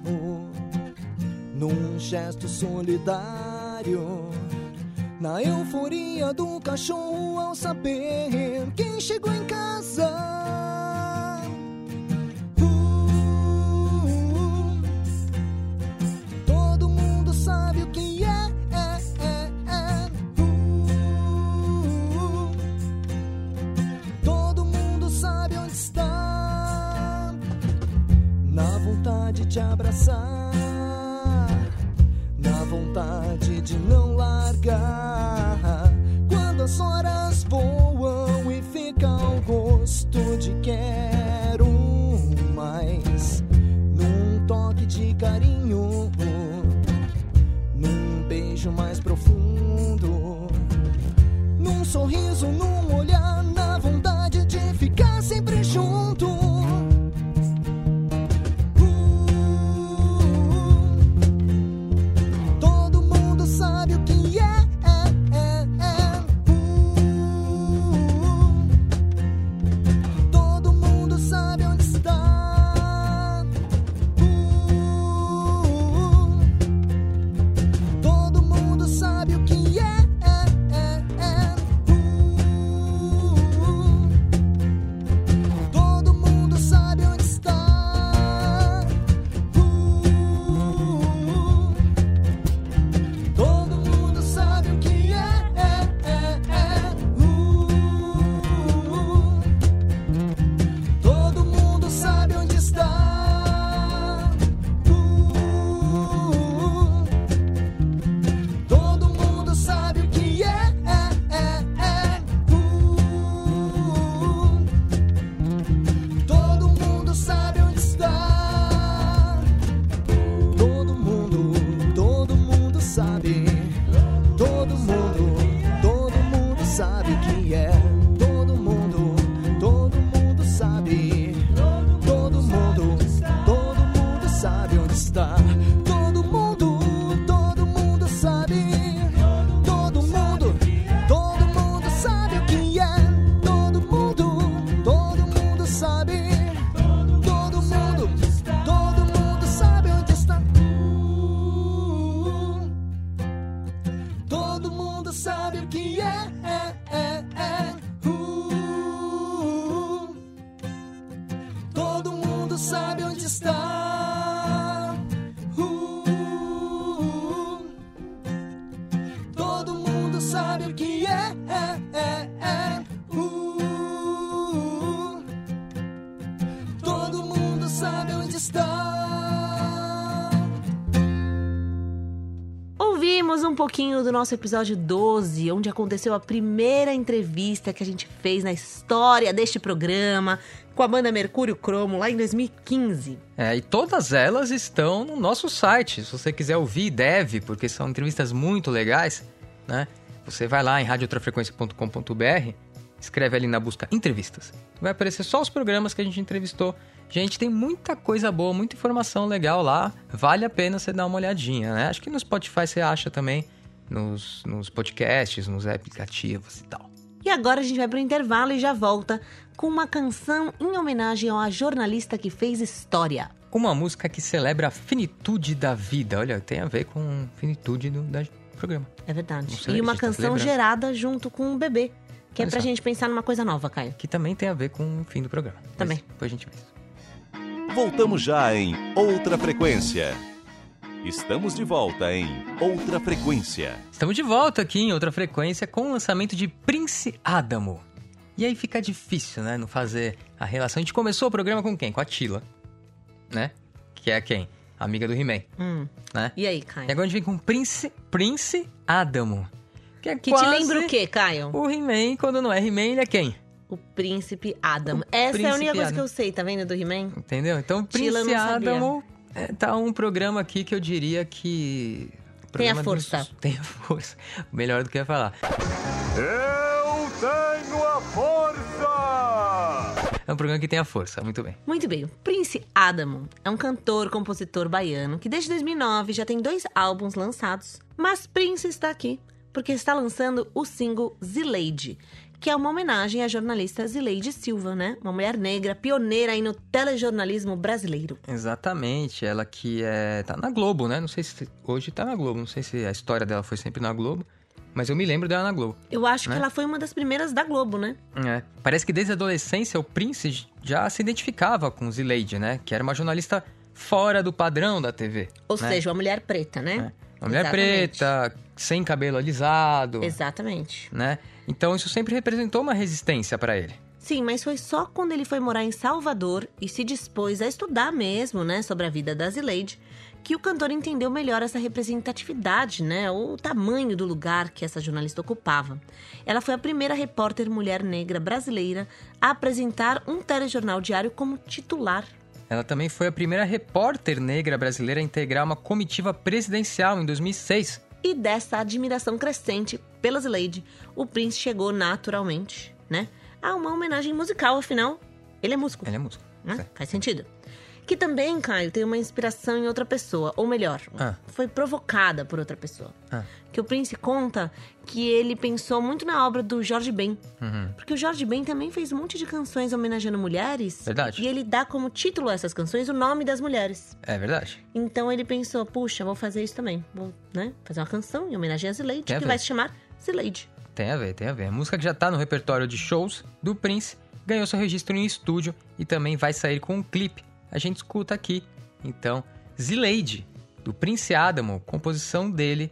[SPEAKER 13] num gesto solidário, na euforia do cachorro ao saber quem chegou em casa. De abraçar, na vontade de não largar. Quando as horas voam e fica o gosto de quero mais num toque de carinho, num beijo mais profundo, num sorriso, num
[SPEAKER 3] pouquinho do nosso episódio 12, onde aconteceu a primeira entrevista que a gente fez na história deste programa com a banda Mercúrio Cromo lá em 2015.
[SPEAKER 2] É, e todas elas estão no nosso site. Se você quiser ouvir, deve, porque são entrevistas muito legais, né? Você vai lá em radioultrafrequência.com.br, escreve ali na busca entrevistas. Vai aparecer só os programas que a gente entrevistou. Gente, tem muita coisa boa, muita informação legal lá. Vale a pena você dar uma olhadinha, né? Acho que no Spotify você acha também, nos, nos podcasts, nos aplicativos e tal.
[SPEAKER 3] E agora a gente vai pro intervalo e já volta com uma canção em homenagem a uma jornalista que fez história.
[SPEAKER 2] Uma música que celebra a finitude da vida. Olha, tem a ver com finitude do da programa.
[SPEAKER 3] É verdade. E uma
[SPEAKER 2] tá
[SPEAKER 3] canção gerada junto com o bebê, que é
[SPEAKER 2] Olha
[SPEAKER 3] pra
[SPEAKER 2] só.
[SPEAKER 3] gente pensar numa coisa nova, Caio.
[SPEAKER 2] Que também tem a ver com o fim do programa. Mas
[SPEAKER 3] Também.
[SPEAKER 2] Depois a gente vê.
[SPEAKER 1] Voltamos já em Outra Frequência. Estamos de volta em Outra Frequência.
[SPEAKER 2] Estamos de volta aqui em outra frequência com o lançamento de Prince Adamo. E aí fica difícil, né? Não fazer a relação. A gente começou o programa com quem? Com a Tila, né? Que é quem? Amiga do He-Man,
[SPEAKER 3] Hum.
[SPEAKER 2] né?
[SPEAKER 3] E aí, Caio?
[SPEAKER 2] E agora a gente vem com Prince, Prince Adamo. Que, é
[SPEAKER 3] Que
[SPEAKER 2] quase
[SPEAKER 3] te lembra o quê, Caio?
[SPEAKER 2] O He-Man, quando não é He-Man, ele é quem?
[SPEAKER 3] O Príncipe Adam. Essa é a
[SPEAKER 2] Príncipe
[SPEAKER 3] única coisa
[SPEAKER 2] Adam.
[SPEAKER 3] que eu sei, tá vendo, do He-Man?
[SPEAKER 2] Entendeu? Então,
[SPEAKER 3] não sabia.
[SPEAKER 2] Adamo é, tá um programa aqui que eu diria que...
[SPEAKER 3] Tem a força.
[SPEAKER 2] dos- Tem a força. Melhor do que eu ia falar.
[SPEAKER 7] Eu tenho a força!
[SPEAKER 2] É um programa que tem a força, muito bem.
[SPEAKER 3] Muito bem, o Prince Adamo é um cantor, compositor baiano que desde 2009 já tem dois álbuns lançados, mas Prince está aqui porque está lançando o single Zileide, que é uma homenagem à jornalista Zileide Silva, né? Uma mulher negra pioneira aí no telejornalismo brasileiro.
[SPEAKER 2] Exatamente, ela que é, tá na Globo, né? Não sei se hoje tá na Globo, não sei se a história dela foi sempre na Globo, mas eu me lembro dela na Globo.
[SPEAKER 3] Eu acho
[SPEAKER 2] Né?
[SPEAKER 3] que ela foi uma das primeiras da Globo, né?
[SPEAKER 2] É. Parece que desde a adolescência o Prince já se identificava com Zileide, né? Que era uma jornalista fora do padrão da TV.
[SPEAKER 3] Ou
[SPEAKER 2] né?
[SPEAKER 3] seja, uma mulher preta, né?
[SPEAKER 2] Uma mulher
[SPEAKER 3] Exatamente.
[SPEAKER 2] preta, sem cabelo alisado,
[SPEAKER 3] Exatamente.
[SPEAKER 2] né? Então isso sempre representou uma resistência pra ele.
[SPEAKER 3] Sim, mas foi só quando ele foi morar em Salvador e se dispôs a estudar mesmo, né, sobre a vida da Zileide, que o cantor entendeu melhor essa representatividade, né, o tamanho do lugar que essa jornalista ocupava. Ela foi a primeira repórter mulher negra brasileira a apresentar um telejornal diário como titular.
[SPEAKER 2] Ela também foi a primeira repórter negra brasileira a integrar uma comitiva presidencial em 2006.
[SPEAKER 3] E dessa admiração crescente pela Zileide, o Prince chegou naturalmente, né, a uma homenagem musical, afinal, ele é músico.
[SPEAKER 2] Ele é músico.
[SPEAKER 3] né? Faz sentido. Que também, Caio, tem uma inspiração em outra pessoa. Ou melhor,
[SPEAKER 2] Ah.
[SPEAKER 3] foi provocada por outra pessoa.
[SPEAKER 2] Ah.
[SPEAKER 3] Que o Prince conta que ele pensou muito na obra do Jorge Ben.
[SPEAKER 2] Uhum.
[SPEAKER 3] Porque o Jorge Ben também fez um monte de canções homenageando mulheres.
[SPEAKER 2] Verdade.
[SPEAKER 3] E ele dá como título a essas canções o nome das mulheres.
[SPEAKER 2] É verdade.
[SPEAKER 3] Então ele pensou, puxa, vou fazer isso também. Vou, né, fazer uma canção em homenagem a Zileide,
[SPEAKER 2] Tem
[SPEAKER 3] que vai se chamar Zileide.
[SPEAKER 2] Tem a ver, tem a ver. A música que já tá no repertório de shows do Prince ganhou seu registro em estúdio e também vai sair com um clipe. A gente escuta aqui. Então, Zileide, do Prince Adamo, composição dele.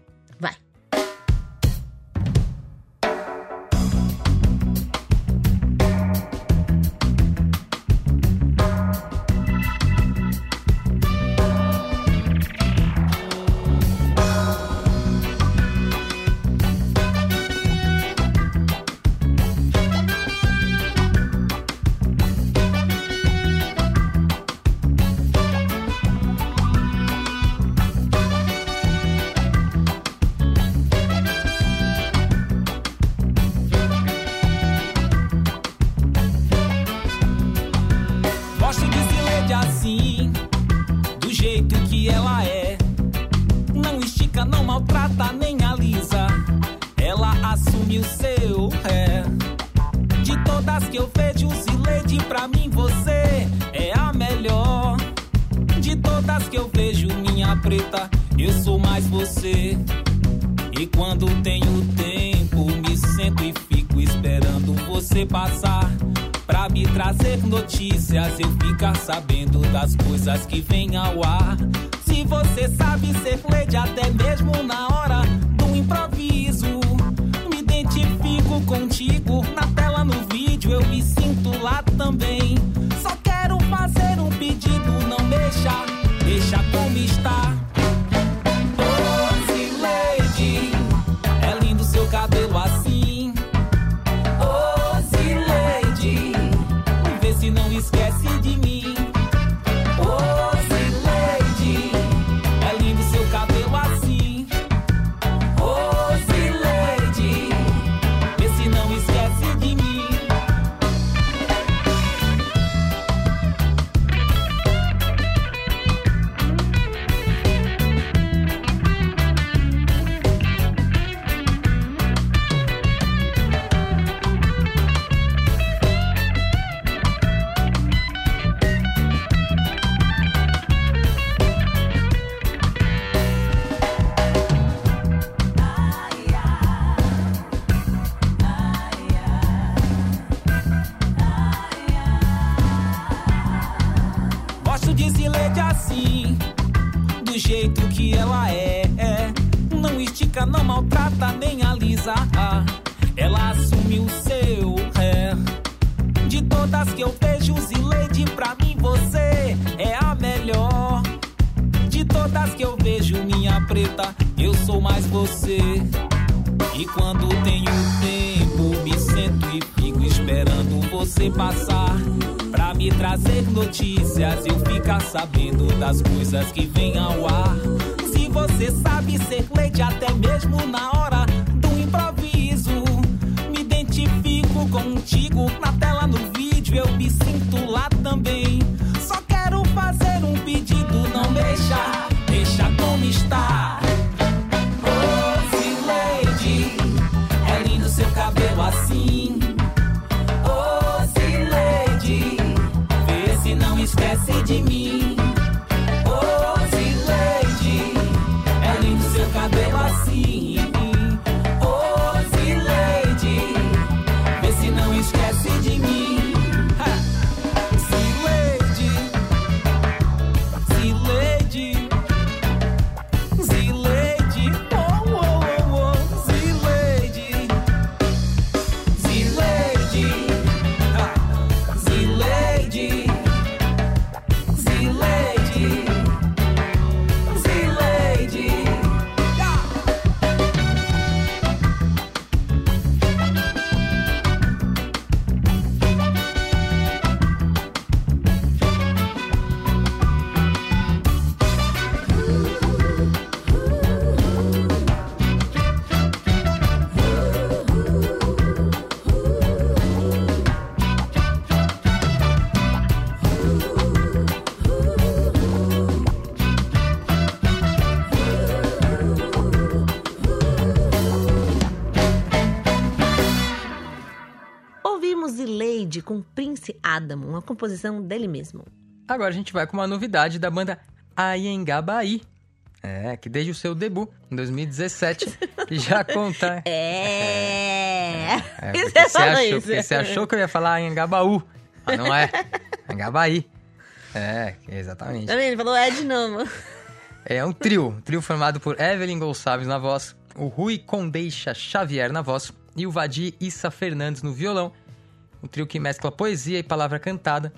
[SPEAKER 3] Com Prince Adam, uma composição dele mesmo.
[SPEAKER 2] Agora a gente vai com uma novidade da banda Ayengabaí. É, que desde o seu debut, em 2017, já conta...
[SPEAKER 3] É.
[SPEAKER 2] É,
[SPEAKER 3] Você
[SPEAKER 2] porque você, achou,
[SPEAKER 3] isso.
[SPEAKER 2] porque você achou que eu ia falar Anhangabaú, mas não é. Anhangabaí. É, exatamente.
[SPEAKER 3] Vendo? Ele falou é de novo.
[SPEAKER 2] É um trio, um trio formado por Evelyn Gonçalves na voz, o Rui Condeixa Xavier na voz e o Vadir Issa Fernandes no violão. Um trio que mescla poesia e palavra cantada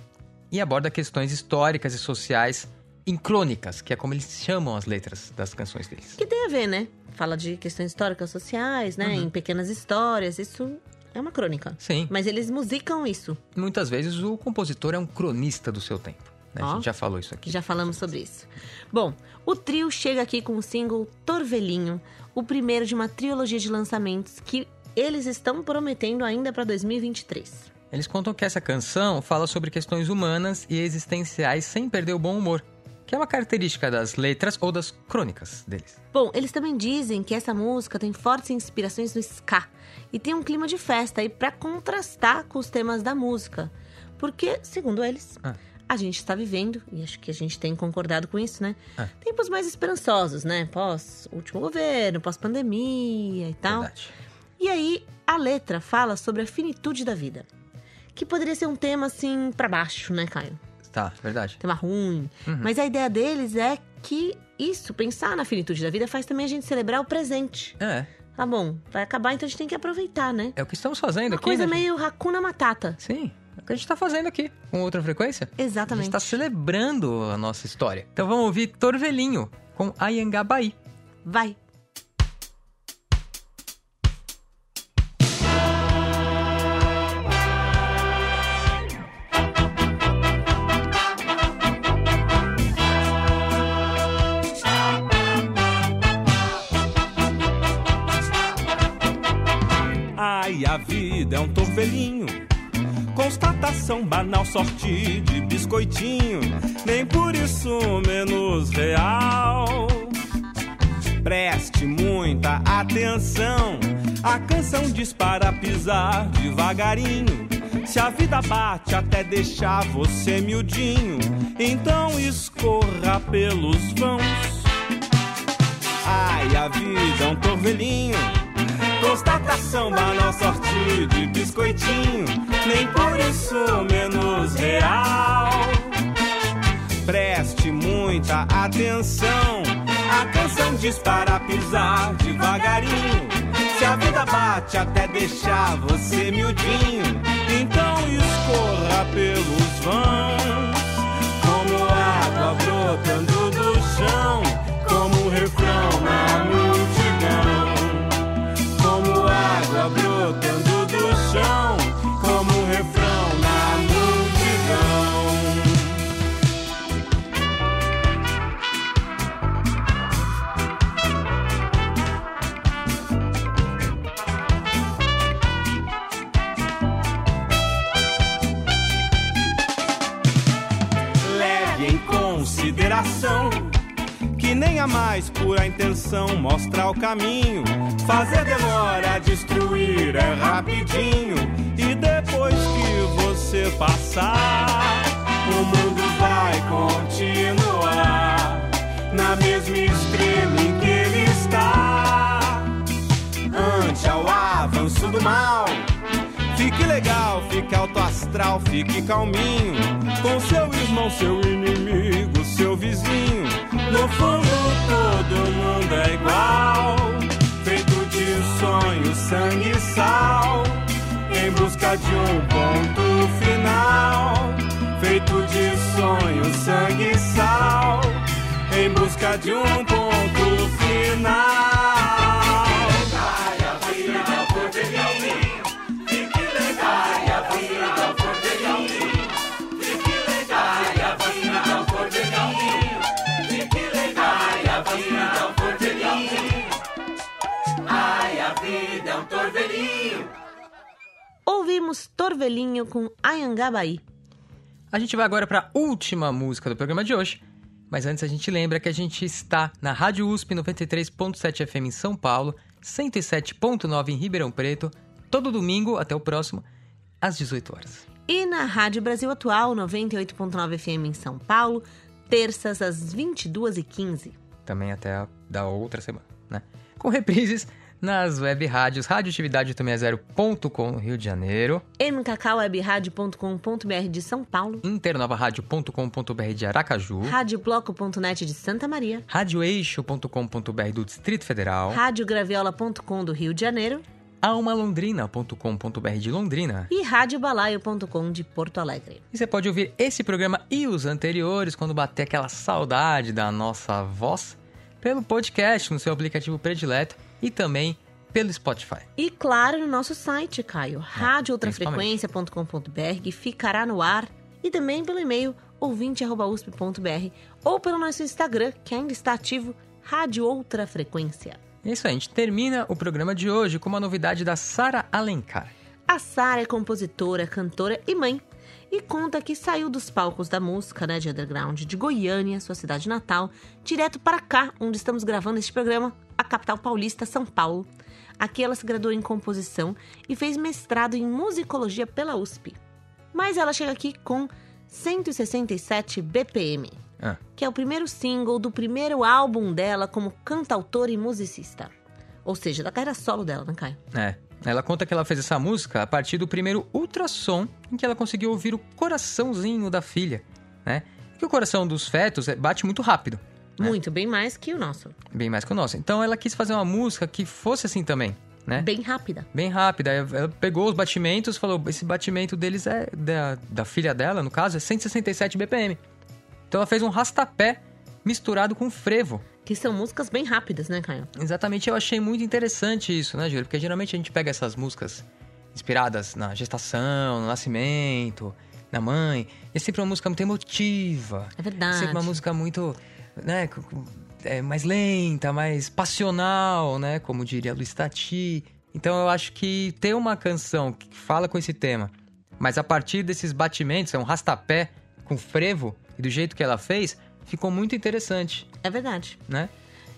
[SPEAKER 2] e aborda questões históricas e sociais em crônicas, que é como eles chamam as letras das canções deles.
[SPEAKER 3] Que tem a ver, né? Fala de questões históricas sociais, né?
[SPEAKER 2] Uhum.
[SPEAKER 3] Em pequenas histórias. Isso é uma crônica.
[SPEAKER 2] Sim.
[SPEAKER 3] Mas eles musicam isso.
[SPEAKER 2] Muitas vezes o compositor é um cronista do seu tempo. né? A gente já falou isso aqui.
[SPEAKER 3] Já falamos sobre isso. Bom, o trio chega aqui com o single Torvelinho, o primeiro de uma trilogia de lançamentos que eles estão prometendo ainda para 2023.
[SPEAKER 2] Eles contam que essa canção fala sobre questões humanas e existenciais sem perder o bom humor, que é uma característica das letras ou das crônicas deles.
[SPEAKER 3] Bom, eles também dizem que essa música tem fortes inspirações no ska e tem um clima de festa aí para contrastar com os temas da música. Porque, segundo eles,
[SPEAKER 2] Ah.
[SPEAKER 3] a gente está vivendo, e acho que a gente tem concordado com isso, né?
[SPEAKER 2] Ah.
[SPEAKER 3] Tempos mais esperançosos, né? Pós último governo, pós pandemia e tal.
[SPEAKER 2] Verdade.
[SPEAKER 3] E aí, a letra fala sobre a finitude da vida. Que poderia ser um tema assim pra baixo, né, Caio?
[SPEAKER 2] Tá, verdade.
[SPEAKER 3] tema ruim.
[SPEAKER 2] Uhum.
[SPEAKER 3] Mas a ideia deles é que isso, pensar na finitude da vida, faz também a gente celebrar o presente.
[SPEAKER 2] É.
[SPEAKER 3] Tá bom, vai acabar, então a gente tem que aproveitar, né?
[SPEAKER 2] É o que estamos fazendo
[SPEAKER 3] Uma
[SPEAKER 2] aqui,
[SPEAKER 3] coisa
[SPEAKER 2] né?
[SPEAKER 3] meio Hakuna Matata.
[SPEAKER 2] Sim, é o que a gente tá fazendo aqui, com outra frequência. A
[SPEAKER 3] Exatamente.
[SPEAKER 2] gente tá celebrando a nossa história. Então vamos ouvir Torvelinho com Ayangabaí.
[SPEAKER 3] Vai.
[SPEAKER 14] Constatação banal, sorte de biscoitinho. Nem por isso menos real. Preste muita atenção. A canção diz para pisar devagarinho. Se a vida bate até deixar você miudinho, então escorra pelos vãos. Ai, a vida é um torvelinho. Constatação banal, sorte de biscoitinho. Nem por isso menos real. Preste muita atenção. A canção diz para pisar devagarinho. Se a vida bate até deixar você miudinho, então escorra pelos vãos. Como água brotando do chão, como um refrão na multidão. Caminho. Fazer demora, destruir é rapidinho. E depois que você passar, o mundo vai continuar na mesma estrela em que ele está. Ante ao avanço do mal. Fique legal, fique alto astral, fique calminho. Com seu irmão, seu inimigo, seu vizinho. No fundo, todo mundo é igual. Feito de sonho, sangue e sal. Em busca de um ponto final. Feito de sonho, sangue e sal. Em busca de um ponto
[SPEAKER 3] Ouvimos Torvelinho com Ayangabaí.
[SPEAKER 2] A gente vai agora para a última música do programa de hoje. Mas antes a gente lembra que a gente está na Rádio USP 93.7 FM em São Paulo, 107.9 em Ribeirão Preto, todo domingo até o próximo, às 18 horas.
[SPEAKER 3] E na Rádio Brasil Atual, 98.9 FM em São Paulo, terças às 22h15.
[SPEAKER 2] Também até a da outra semana, né? Com reprises nas web rádios. Radioatividade 860.com no Rio de Janeiro,
[SPEAKER 3] mkkwebradio.com.br de São Paulo,
[SPEAKER 2] internovaradio.com.br de Aracaju,
[SPEAKER 3] radiobloco.net de Santa Maria,
[SPEAKER 2] radioeixo.com.br do Distrito Federal,
[SPEAKER 3] radiograviola.com do Rio de Janeiro.
[SPEAKER 2] Almalondrina.com.br de Londrina.
[SPEAKER 3] e radiobalaio.com de Porto Alegre.
[SPEAKER 2] E você pode ouvir esse programa e os anteriores quando bater aquela saudade da nossa voz pelo podcast no seu aplicativo predileto e também pelo Spotify.
[SPEAKER 3] E claro, no nosso site, Caio, radiooutrafrequência.com.br, que ficará no ar, e também pelo e-mail ouvinte.usp.br ou pelo nosso Instagram, que ainda está ativo, Rádio Outra Frequência.
[SPEAKER 2] É isso aí, a gente termina o programa de hoje com uma novidade da Sara Alencar.
[SPEAKER 3] A Sara é compositora, cantora e mãe. E conta que saiu dos palcos da música, né, de underground de Goiânia, sua cidade natal, direto para cá, onde estamos gravando este programa, a capital paulista, São Paulo. Aqui ela se graduou em composição e fez mestrado em musicologia pela USP. Mas ela chega aqui com 167 BPM,
[SPEAKER 2] Ah.
[SPEAKER 3] que é o primeiro single do primeiro álbum dela como cantautora e musicista. Ou seja, da carreira solo dela, né, Caio?
[SPEAKER 2] É. Ela conta que ela fez essa música a partir do primeiro ultrassom em que ela conseguiu ouvir o coraçãozinho da filha, né? Que o coração dos fetos é- bate muito rápido,
[SPEAKER 3] Muito, bem mais que o nosso.
[SPEAKER 2] bem mais que o nosso. Então ela quis fazer uma música que fosse assim também, né?
[SPEAKER 3] Bem rápida.
[SPEAKER 2] Bem rápida. Ela ela pegou os batimentos, falou, esse batimento deles é da, da filha dela, no caso, é 167 BPM. Então ela fez um rastapé misturado com frevo.
[SPEAKER 3] Que são músicas bem rápidas, né, Caio?
[SPEAKER 2] Exatamente, eu achei muito interessante isso, né, Júlio? Porque geralmente a gente pega essas músicas inspiradas na gestação, no nascimento, na mãe. É sempre uma música muito emotiva.
[SPEAKER 3] É verdade.
[SPEAKER 2] É sempre uma música muito, né, é, mais lenta, mais passional, né? Como diria Luiz Tati. Então eu acho que ter uma canção que fala com esse tema, mas a partir desses batimentos, é um rastapé com frevo, e do jeito que ela fez, ficou muito interessante,
[SPEAKER 3] É verdade.
[SPEAKER 2] né?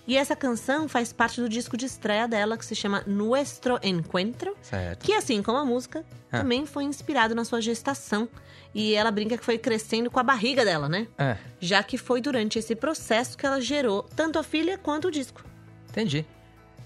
[SPEAKER 3] E essa canção faz parte do disco de estreia dela, que se chama Nuestro Encuentro,
[SPEAKER 2] Certo.
[SPEAKER 3] que assim como a música,
[SPEAKER 2] Ah.
[SPEAKER 3] também foi inspirado na sua gestação. E ela brinca que foi crescendo com a barriga dela, né?
[SPEAKER 2] É.
[SPEAKER 3] Já que foi durante esse processo que ela gerou tanto a filha quanto o disco.
[SPEAKER 2] Entendi.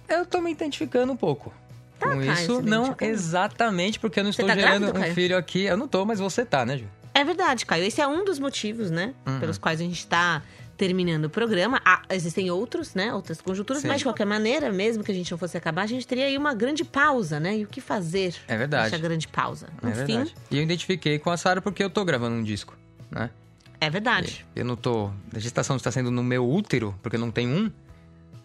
[SPEAKER 2] Eu tô me identificando um pouco.
[SPEAKER 3] Tá,
[SPEAKER 2] com
[SPEAKER 3] Caio,
[SPEAKER 2] isso,
[SPEAKER 3] se
[SPEAKER 2] não exatamente porque eu não estou
[SPEAKER 3] tá
[SPEAKER 2] gerando
[SPEAKER 3] grávido,
[SPEAKER 2] um
[SPEAKER 3] Caio?
[SPEAKER 2] filho aqui. Eu não tô, mas você tá, né, Ju?
[SPEAKER 3] É verdade, Caio. Esse é um dos motivos, né?
[SPEAKER 2] Uhum.
[SPEAKER 3] Pelos quais a gente tá terminando o programa. Ah, existem outros, né? Outras conjunturas,
[SPEAKER 2] Sim.
[SPEAKER 3] mas de qualquer maneira, mesmo que a gente não fosse acabar, a gente teria aí uma grande pausa, né? E o que fazer?
[SPEAKER 2] É verdade.
[SPEAKER 3] Essa grande pausa.
[SPEAKER 2] É
[SPEAKER 3] Enfim,
[SPEAKER 2] verdade. E eu identifiquei com a Sara porque eu tô gravando um disco, né?
[SPEAKER 3] é verdade.
[SPEAKER 2] Eu não tô. A gestação está sendo no meu útero, porque não tenho um,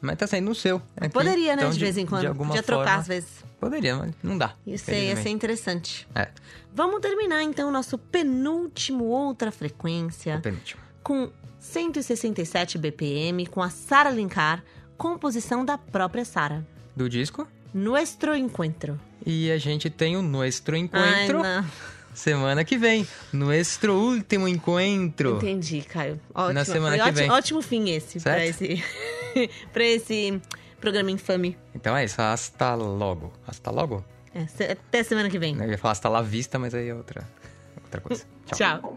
[SPEAKER 2] mas tá sendo no seu. aqui.
[SPEAKER 3] Poderia, né?
[SPEAKER 2] Então,
[SPEAKER 3] de vez em quando.
[SPEAKER 2] alguma
[SPEAKER 3] Podia trocar
[SPEAKER 2] forma-
[SPEAKER 3] às vezes.
[SPEAKER 2] Poderia, mas não dá.
[SPEAKER 3] Isso aí ia ser interessante.
[SPEAKER 2] É,
[SPEAKER 3] Vamos terminar então o nosso penúltimo outra frequência.
[SPEAKER 2] o penúltimo.
[SPEAKER 3] com 167 BPM, com a Sara Linkar, composição da própria Sara.
[SPEAKER 2] Do disco.
[SPEAKER 3] Nuestro Encuentro.
[SPEAKER 2] E a gente tem o Nuestro
[SPEAKER 3] Ai,
[SPEAKER 2] Encontro
[SPEAKER 3] não.
[SPEAKER 2] semana que vem. Nuestro último encontro.
[SPEAKER 3] Entendi, Caio. Ótimo.
[SPEAKER 2] Na semana que
[SPEAKER 3] ótimo,
[SPEAKER 2] vem.
[SPEAKER 3] ótimo fim esse pra
[SPEAKER 2] Certo?
[SPEAKER 3] esse, pra esse programa infame.
[SPEAKER 2] Então é isso, hasta logo. Hasta logo?
[SPEAKER 3] É, se- até semana que vem.
[SPEAKER 2] Eu ia falar hasta la vista, mas aí é outra, outra coisa. Tchau.
[SPEAKER 3] Tchau.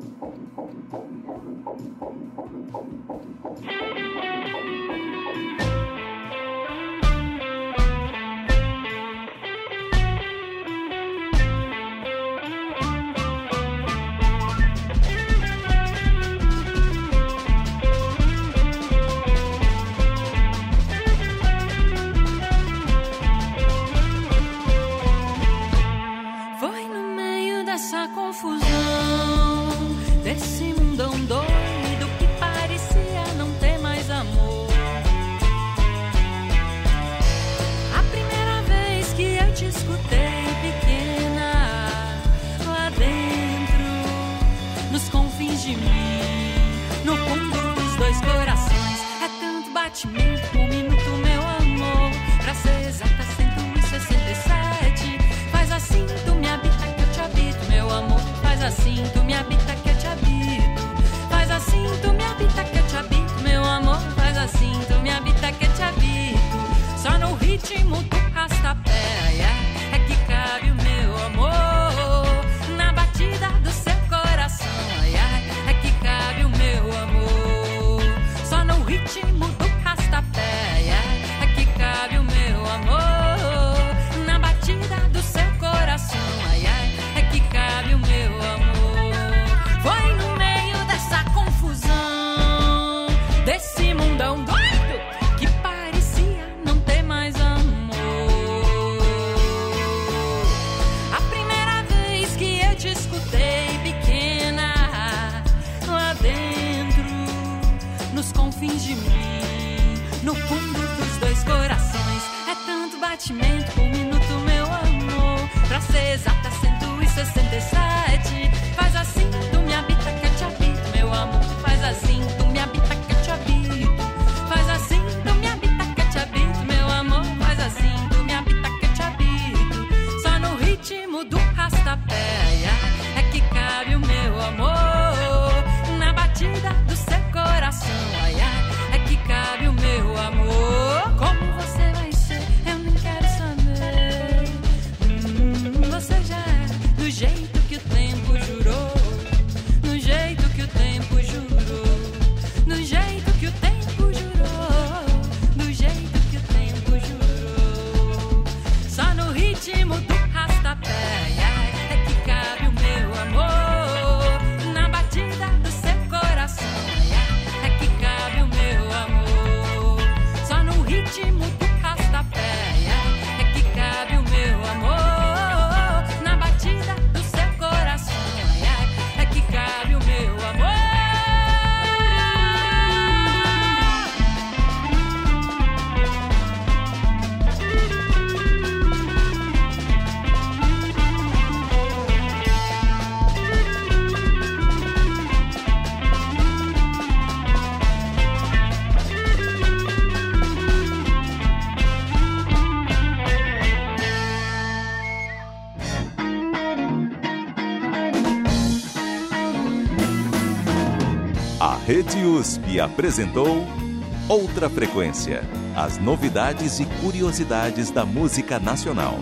[SPEAKER 5] Assim, me habita que te habito. Faz assim, tu me habita que eu te habito, meu amor. Faz assim, tu me habita que eu te habito. Só no ritmo no fundo dos dois corações, é tanto batimento por minuto, meu amor. Pra ser exata, 167. Faz assim, tu me habita que eu te habito, meu amor. Faz assim, tu
[SPEAKER 1] Apresentou Outra Frequência. As novidades e curiosidades da música nacional.